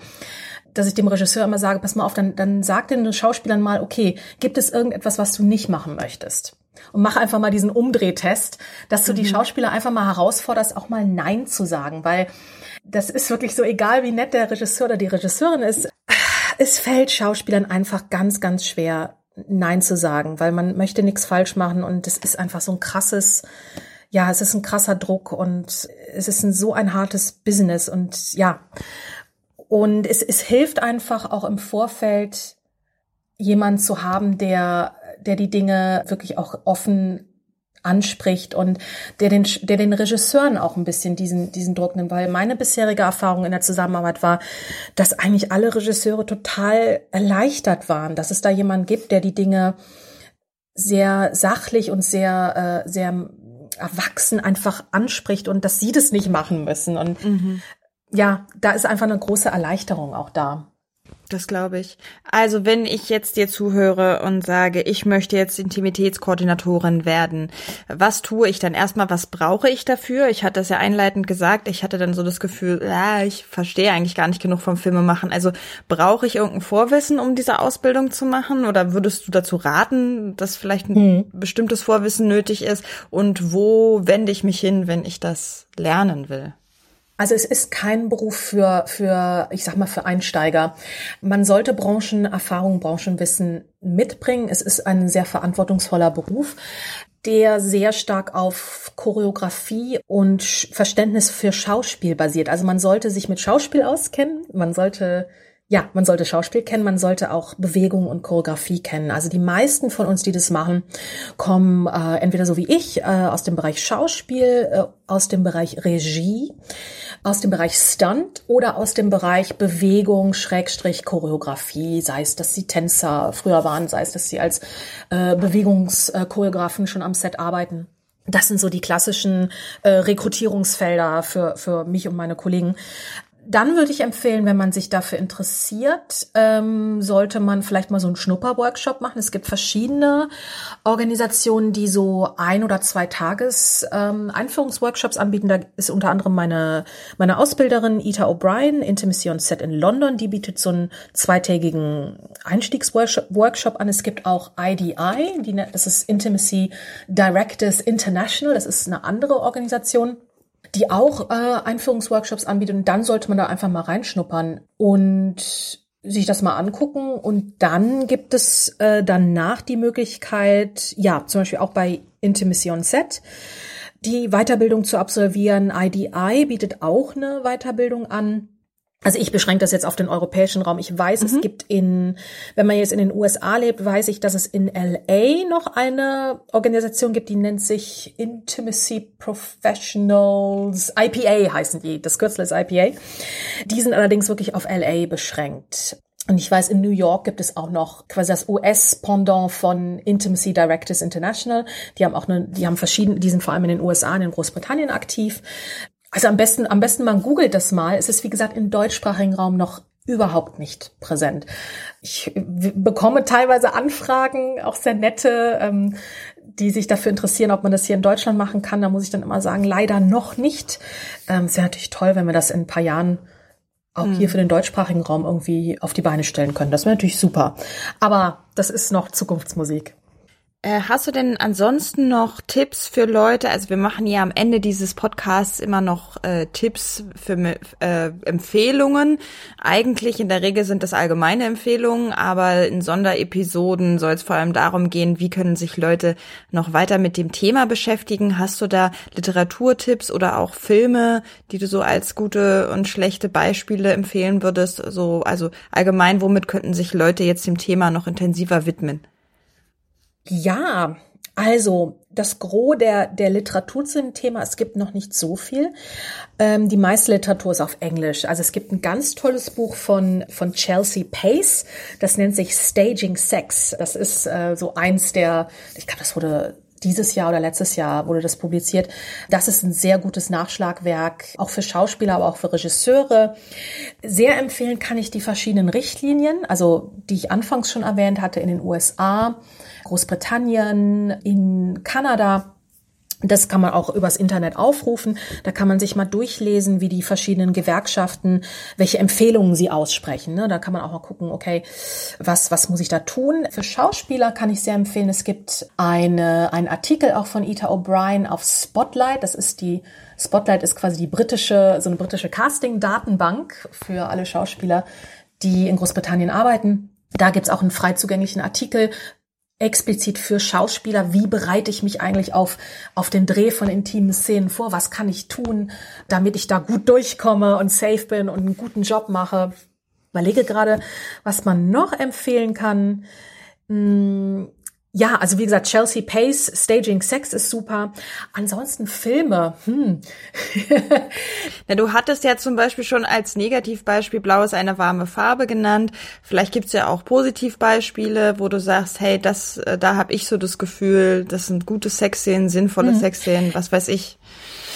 dass ich dem Regisseur immer sage, pass mal auf, dann, dann sag den Schauspielern mal, okay, gibt es irgendetwas, was du nicht machen möchtest? Und mach einfach mal diesen Umdrehtest, dass du mhm. die Schauspieler einfach mal herausforderst, auch mal Nein zu sagen, weil das ist wirklich so egal, wie nett der Regisseur oder die Regisseurin ist. Es fällt Schauspielern einfach ganz, ganz schwer, Nein zu sagen, weil man möchte nichts falsch machen und es ist einfach so ein krasses, ja, es ist ein krasser Druck und es ist ein, so ein hartes Business und ja. Und es, es hilft einfach auch im Vorfeld, jemand zu haben, der der die Dinge wirklich auch offen anspricht und der den, der den Regisseuren auch ein bisschen diesen, diesen Druck nimmt, weil meine bisherige Erfahrung in der Zusammenarbeit war, dass eigentlich alle Regisseure total erleichtert waren, dass es da jemanden gibt, der die Dinge sehr sachlich und sehr, äh, sehr erwachsen einfach anspricht und dass sie das nicht machen müssen. Und mhm. ja, da ist einfach eine große Erleichterung auch da. Das glaube ich. Also wenn ich jetzt dir zuhöre und sage, ich möchte jetzt Intimitätskoordinatorin werden, was tue ich dann erstmal? Was brauche ich dafür? Ich hatte das ja einleitend gesagt. Ich hatte dann so das Gefühl, ja, ich verstehe eigentlich gar nicht genug vom Filme machen. Also brauche ich irgendein Vorwissen, um diese Ausbildung zu machen? Oder würdest du dazu raten, dass vielleicht ein hm. bestimmtes Vorwissen nötig ist? Und wo wende ich mich hin, wenn ich das lernen will? Also es ist kein Beruf für, für, ich sag mal, für Einsteiger. Man sollte Branchenerfahrung, Branchenwissen mitbringen. Es ist ein sehr verantwortungsvoller Beruf der sehr stark auf Choreografie und Verständnis für Schauspiel basiert. Also man sollte sich mit Schauspiel auskennen, man sollte ja, man sollte Schauspiel kennen, man sollte auch Bewegung und Choreografie kennen. Also die meisten von uns, die das machen, kommen äh, entweder so wie ich äh, aus dem Bereich Schauspiel, äh, aus dem Bereich Regie, aus dem Bereich Stunt oder aus dem Bereich Bewegung, Schrägstrich, Choreografie, sei es, dass sie Tänzer früher waren, sei es, dass sie als äh, Bewegungschoreografen schon am Set arbeiten. Das sind so die klassischen äh, Rekrutierungsfelder für, für mich und meine Kollegen. Dann würde ich empfehlen, wenn man sich dafür interessiert, ähm, sollte man vielleicht mal so einen Schnupperworkshop machen. Es gibt verschiedene Organisationen, die so ein oder zwei Tages ähm, Einführungsworkshops anbieten. Da ist unter anderem meine meine Ausbilderin Ita O'Brien, Intimacy on Set in London. Die bietet so einen zweitägigen Einstiegsworkshop an. Es gibt auch IDI, die, das ist Intimacy Directors International. Das ist eine andere Organisation die auch äh, Einführungsworkshops anbietet. Und dann sollte man da einfach mal reinschnuppern und sich das mal angucken. Und dann gibt es äh, danach die Möglichkeit, ja, zum Beispiel auch bei Intimacy on Set, die Weiterbildung zu absolvieren. IDI bietet auch eine Weiterbildung an. Also ich beschränke das jetzt auf den europäischen Raum. Ich weiß, mhm. es gibt in, wenn man jetzt in den USA lebt, weiß ich, dass es in LA noch eine Organisation gibt, die nennt sich Intimacy Professionals, IPA heißen die, das Kürzel ist IPA. Die sind allerdings wirklich auf LA beschränkt. Und ich weiß, in New York gibt es auch noch quasi das US-Pendant von Intimacy Directors International. Die haben auch eine, die haben verschiedene, die sind vor allem in den USA und in Großbritannien aktiv. Also am besten, am besten man googelt das mal. Es ist, wie gesagt, im deutschsprachigen Raum noch überhaupt nicht präsent. Ich bekomme teilweise Anfragen, auch sehr nette, ähm, die sich dafür interessieren, ob man das hier in Deutschland machen kann. Da muss ich dann immer sagen, leider noch nicht. Ähm, es wäre natürlich toll, wenn wir das in ein paar Jahren auch hm. hier für den deutschsprachigen Raum irgendwie auf die Beine stellen können. Das wäre natürlich super. Aber das ist noch Zukunftsmusik. Äh, hast du denn ansonsten noch Tipps für Leute? Also wir machen ja am Ende dieses Podcasts immer noch äh, Tipps für äh, Empfehlungen. Eigentlich in der Regel sind das allgemeine Empfehlungen, aber in Sonderepisoden soll es vor allem darum gehen, wie können sich Leute noch weiter mit dem Thema beschäftigen. Hast du da Literaturtipps oder auch Filme, die du so als gute und schlechte Beispiele empfehlen würdest? So, also allgemein, womit könnten sich Leute jetzt dem Thema noch intensiver widmen? Ja, also das Gros der, der Literatur zu dem Thema, es gibt noch nicht so viel. Ähm, die meiste Literatur ist auf Englisch. Also es gibt ein ganz tolles Buch von, von Chelsea Pace, das nennt sich Staging Sex. Das ist äh, so eins der, ich glaube, das wurde dieses Jahr oder letztes Jahr wurde das publiziert. Das ist ein sehr gutes Nachschlagwerk, auch für Schauspieler, aber auch für Regisseure. Sehr empfehlen kann ich die verschiedenen Richtlinien, also die ich anfangs schon erwähnt hatte in den USA, Großbritannien, in Kanada das kann man auch übers Internet aufrufen. Da kann man sich mal durchlesen, wie die verschiedenen Gewerkschaften, welche Empfehlungen sie aussprechen. Ne? Da kann man auch mal gucken, okay, was, was muss ich da tun? Für Schauspieler kann ich sehr empfehlen, es gibt eine, einen Artikel auch von Ita O'Brien auf Spotlight. Das ist die, Spotlight ist quasi die britische, so eine britische Casting-Datenbank für alle Schauspieler, die in Großbritannien arbeiten. Da gibt's auch einen frei zugänglichen Artikel, explizit für Schauspieler, wie bereite ich mich eigentlich auf, auf den Dreh von intimen Szenen vor? Was kann ich tun, damit ich da gut durchkomme und safe bin und einen guten Job mache? Überlege gerade, was man noch empfehlen kann. Hm, ja, also wie gesagt, Chelsea Pace, Staging Sex ist super. Ansonsten Filme. Hm. *laughs* Na, du hattest ja zum Beispiel schon als Negativbeispiel Blau ist eine warme Farbe genannt. Vielleicht gibt's ja auch Positivbeispiele, wo du sagst, hey, das, äh, da habe ich so das Gefühl, das sind gute Sexszenen, sinnvolle mhm. Sexszenen, was weiß ich.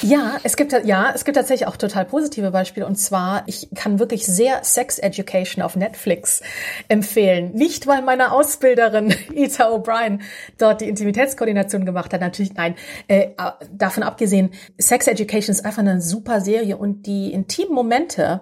Ja, es gibt ja, es gibt tatsächlich auch total positive Beispiele. Und zwar, ich kann wirklich sehr Sex Education auf Netflix empfehlen. Nicht, weil meine Ausbilderin *laughs* Ita O'Brien dort die Intimitätskoordination gemacht hat. Natürlich, nein. Äh, davon abgesehen, Sex Education ist einfach eine super Serie und die intimen Momente,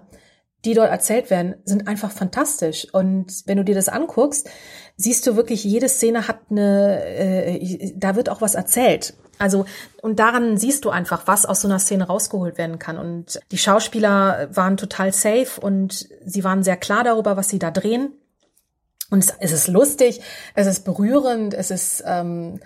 die dort erzählt werden, sind einfach fantastisch. Und wenn du dir das anguckst, siehst du wirklich, jede Szene hat eine, äh, da wird auch was erzählt. Also, und daran siehst du einfach, was aus so einer Szene rausgeholt werden kann. Und die Schauspieler waren total safe und sie waren sehr klar darüber, was sie da drehen. Und es, ist lustig, es ist berührend, es ist ähm,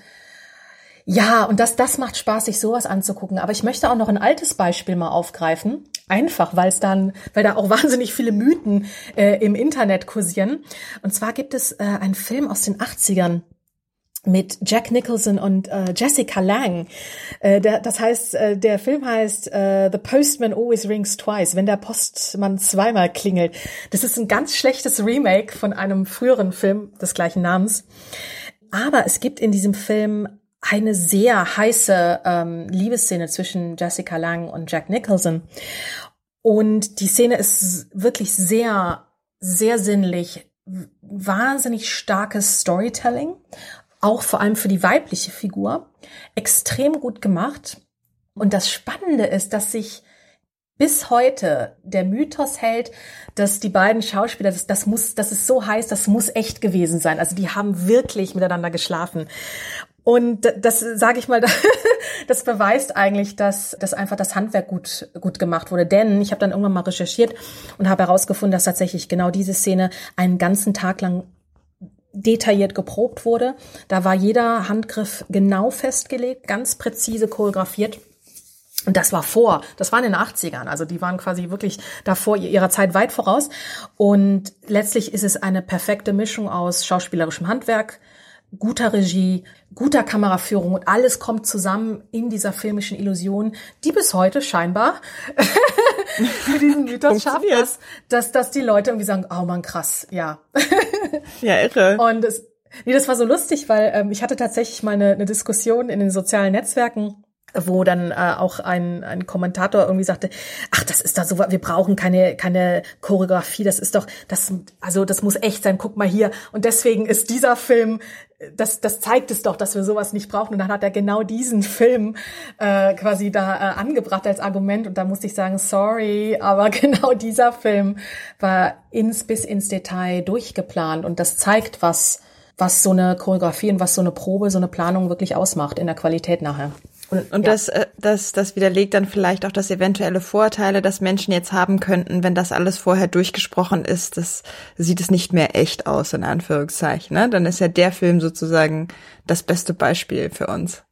ja, und das, das macht Spaß, sich sowas anzugucken. Aber ich möchte auch noch ein altes Beispiel mal aufgreifen. Einfach, weil es dann, weil da auch *laughs* wahnsinnig viele Mythen äh, im Internet kursieren. Und zwar gibt es äh, einen Film aus den 80ern mit Jack Nicholson und äh, Jessica Lang. Äh, der, das heißt, äh, der Film heißt äh, The Postman Always Rings Twice, wenn der Postmann zweimal klingelt. Das ist ein ganz schlechtes Remake von einem früheren Film des gleichen Namens. Aber es gibt in diesem Film eine sehr heiße ähm, Liebesszene zwischen Jessica Lang und Jack Nicholson. Und die Szene ist wirklich sehr, sehr sinnlich, wahnsinnig starkes Storytelling auch vor allem für die weibliche Figur, extrem gut gemacht. Und das Spannende ist, dass sich bis heute der Mythos hält, dass die beiden Schauspieler, das, das muss, das ist so heiß, das muss echt gewesen sein. Also die haben wirklich miteinander geschlafen. Und das sage ich mal, *laughs* das beweist eigentlich, dass, dass einfach das Handwerk gut, gut gemacht wurde. Denn ich habe dann irgendwann mal recherchiert und habe herausgefunden, dass tatsächlich genau diese Szene einen ganzen Tag lang detailliert geprobt wurde. Da war jeder Handgriff genau festgelegt, ganz präzise choreografiert. Und das war vor, das war in den 80ern, also die waren quasi wirklich davor ihrer Zeit weit voraus. Und letztlich ist es eine perfekte Mischung aus schauspielerischem Handwerk, guter Regie, guter Kameraführung und alles kommt zusammen in dieser filmischen Illusion, die bis heute scheinbar *laughs* für diesen Mythos schafft, dass, dass, dass die Leute irgendwie sagen, oh man, krass, ja. *laughs* ja, irre. Und es, nee, das war so lustig, weil ähm, ich hatte tatsächlich mal eine, eine Diskussion in den sozialen Netzwerken wo dann äh, auch ein, ein Kommentator irgendwie sagte, ach, das ist doch so, wir brauchen keine keine Choreografie, das ist doch das also das muss echt sein, guck mal hier. Und deswegen ist dieser Film das das zeigt es doch, dass wir sowas nicht brauchen. Und dann hat er genau diesen Film äh, quasi da äh, angebracht als Argument. Und da musste ich sagen, sorry, aber *laughs* genau dieser Film war ins bis ins Detail durchgeplant. Und das zeigt was was so eine Choreografie und was so eine Probe, so eine Planung wirklich ausmacht in der Qualität nachher. Und, und ja. das, äh, das, das widerlegt dann vielleicht auch das eventuelle Vorteile, dass Menschen jetzt haben könnten, wenn das alles vorher durchgesprochen ist, das sieht es nicht mehr echt aus, in Anführungszeichen. Ne? Dann ist ja der Film sozusagen das beste Beispiel für uns.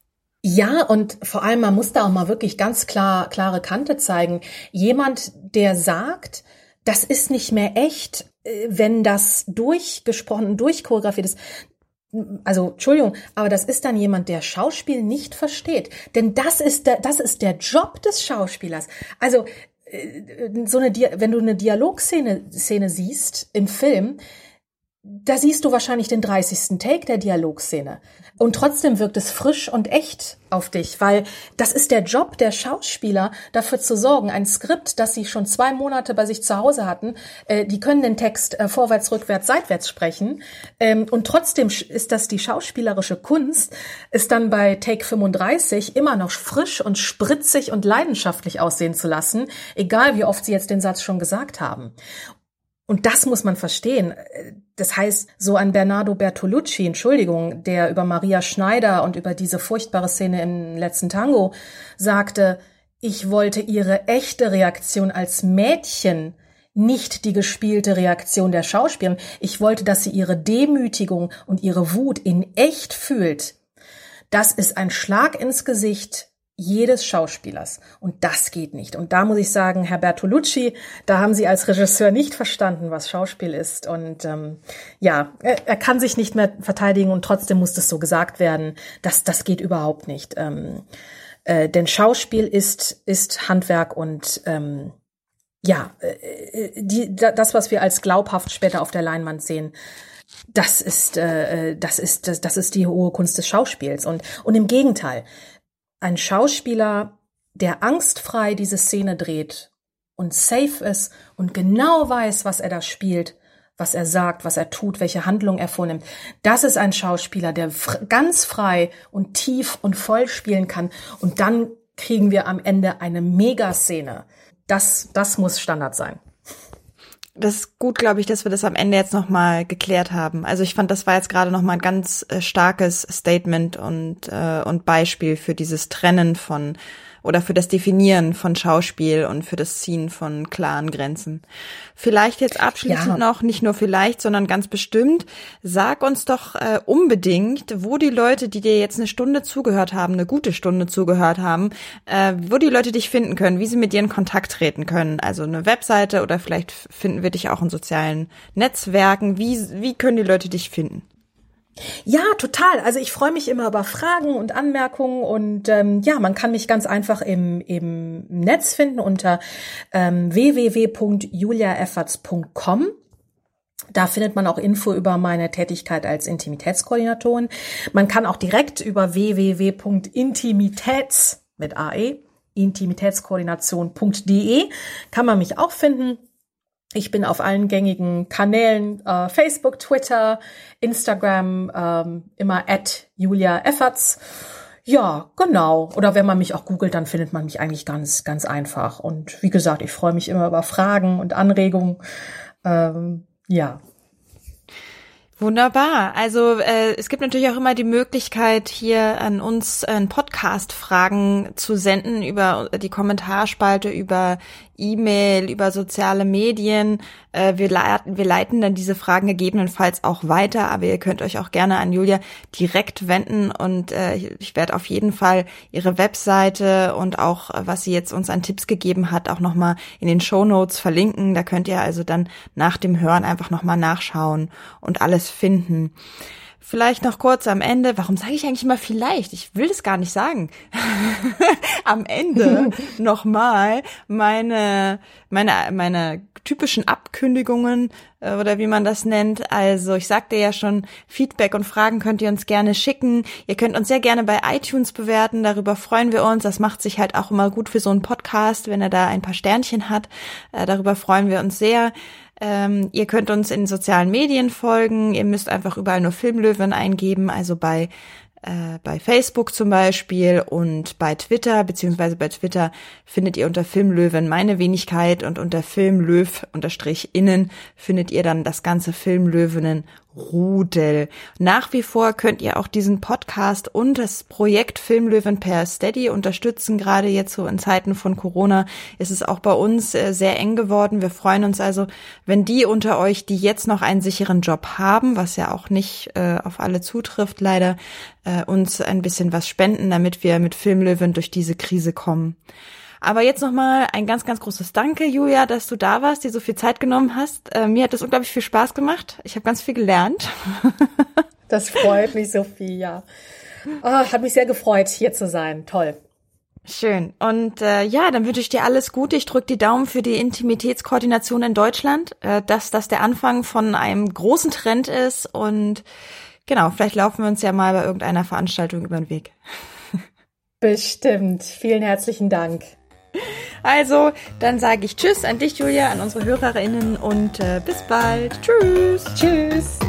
Ja, und vor allem, man muss da auch mal wirklich ganz klar, klare Kante zeigen. Jemand, der sagt, das ist nicht mehr echt, äh, wenn das durchgesprochen, durchchoreografiert ist, also Entschuldigung, aber das ist dann jemand, der Schauspiel nicht versteht. Denn das ist der, das ist der Job des Schauspielers. Also äh, so eine, wenn du eine Dialogszene Szene siehst im Film, da siehst du wahrscheinlich den 30. Take der Dialogszene. Und trotzdem wirkt es frisch und echt auf dich, weil das ist der Job der Schauspieler, dafür zu sorgen, ein Skript, das sie schon zwei Monate bei sich zu Hause hatten, äh, die können den Text äh, vorwärts, rückwärts, seitwärts sprechen. Ähm, und trotzdem ist das die schauspielerische Kunst, ist dann bei Take 35 immer noch frisch und spritzig und leidenschaftlich aussehen zu lassen, egal wie oft sie jetzt den Satz schon gesagt haben. Und das muss man verstehen. Das heißt, so ein Bernardo Bertolucci, Entschuldigung, der über Maria Schneider und über diese furchtbare Szene im letzten Tango sagte, ich wollte ihre echte Reaktion als Mädchen, nicht die gespielte Reaktion der Schauspielerin. Ich wollte, dass sie ihre Demütigung und ihre Wut in echt fühlt. Das ist ein Schlag ins Gesicht jedes Schauspielers. Und das geht nicht. Und da muss ich sagen, Herr Bertolucci, da haben Sie als Regisseur nicht verstanden, was Schauspiel ist. Und ähm, ja, er, er kann sich nicht mehr verteidigen und trotzdem muss das so gesagt werden. Das, das geht überhaupt nicht. Ähm, äh, denn Schauspiel ist, ist Handwerk und ähm, ja, äh, die, das, was wir als glaubhaft später auf der Leinwand sehen, das ist, äh, das ist, das, das ist die hohe Kunst des Schauspiels. Und, und im Gegenteil, ein Schauspieler, der angstfrei diese Szene dreht und safe ist und genau weiß, was er da spielt, was er sagt, was er tut, welche Handlung er vornimmt. Das ist ein Schauspieler, der ganz frei und tief und voll spielen kann. Und dann kriegen wir am Ende eine Megaszene. Das, das muss Standard sein das ist gut, glaube ich, dass wir das am Ende jetzt nochmal geklärt haben. Also ich fand, das war jetzt gerade nochmal ein ganz äh, starkes Statement und, äh, und Beispiel für dieses Trennen von oder für das Definieren von Schauspiel und für das Ziehen von klaren Grenzen. Vielleicht jetzt abschließend ja. noch, nicht nur vielleicht, sondern ganz bestimmt, sag uns doch äh, unbedingt, wo die Leute, die dir jetzt eine Stunde zugehört haben, eine gute Stunde zugehört haben, äh, wo die Leute dich finden können, wie sie mit dir in Kontakt treten können. Also eine Webseite oder vielleicht finden wir dich auch in sozialen Netzwerken. Wie, wie können die Leute dich finden? Ja, total. Also ich freue mich immer über Fragen und Anmerkungen und ähm, ja, man kann mich ganz einfach im, im Netz finden unter ähm, www.juliaefforts.com. Da findet man auch Info über meine Tätigkeit als Intimitätskoordinatorin. Man kann auch direkt über www.intimitäts mit AE intimitätskoordination.de kann man mich auch finden. Ich bin auf allen gängigen Kanälen, äh, Facebook, Twitter, Instagram, ähm, immer at Julia Efferts. Ja, genau. Oder wenn man mich auch googelt, dann findet man mich eigentlich ganz, ganz einfach. Und wie gesagt, ich freue mich immer über Fragen und Anregungen. Ähm, ja. Wunderbar. Also äh, es gibt natürlich auch immer die Möglichkeit, hier an uns äh, Podcast-Fragen zu senden über die Kommentarspalte, über E-Mail, über soziale Medien. Äh, wir, leiten, wir leiten dann diese Fragen gegebenenfalls auch weiter, aber ihr könnt euch auch gerne an Julia direkt wenden und äh, ich werde auf jeden Fall ihre Webseite und auch, was sie jetzt uns an Tipps gegeben hat, auch nochmal in den Show Notes verlinken. Da könnt ihr also dann nach dem Hören einfach nochmal nachschauen und alles finden. Vielleicht noch kurz am Ende. Warum sage ich eigentlich immer vielleicht? Ich will das gar nicht sagen. *laughs* am Ende *laughs* nochmal meine, meine, meine typischen Abkündigungen äh, oder wie man das nennt. Also ich sagte ja schon, Feedback und Fragen könnt ihr uns gerne schicken. Ihr könnt uns sehr gerne bei iTunes bewerten. Darüber freuen wir uns. Das macht sich halt auch immer gut für so einen Podcast, wenn er da ein paar Sternchen hat. Äh, darüber freuen wir uns sehr. Ähm, ihr könnt uns in sozialen Medien folgen. Ihr müsst einfach überall nur Filmlöwen eingeben, also bei äh, bei Facebook zum Beispiel und bei Twitter, beziehungsweise bei Twitter findet ihr unter Filmlöwen meine Wenigkeit und unter Filmlöw unterstrich innen findet ihr dann das ganze Filmlöwenen Rudel. Nach wie vor könnt ihr auch diesen Podcast und das Projekt Filmlöwen per Steady unterstützen. Gerade jetzt so in Zeiten von Corona ist es auch bei uns äh, sehr eng geworden. Wir freuen uns also, wenn die unter euch, die jetzt noch einen sicheren Job haben, was ja auch nicht äh, auf alle zutrifft, leider, äh, uns ein bisschen was spenden, damit wir mit Filmlöwen durch diese Krise kommen. Aber jetzt nochmal ein ganz, ganz großes Danke, Julia, dass du da warst, dir so viel Zeit genommen hast. Äh, mir hat das unglaublich viel Spaß gemacht. Ich habe ganz viel gelernt. *laughs* das freut mich, Sophie, ja. Oh, hat mich sehr gefreut, hier zu sein. Toll. Schön. Und äh, ja, dann wünsche ich dir alles Gute. Ich drücke die Daumen für die Intimitätskoordination in Deutschland, äh, dass das der Anfang von einem großen Trend ist. Und genau, vielleicht laufen wir uns ja mal bei irgendeiner Veranstaltung über den Weg. *laughs* Bestimmt. Vielen herzlichen Dank. Also, dann sage ich Tschüss an dich, Julia, an unsere HörerInnen und äh, bis bald. Tschüss. Tschüss.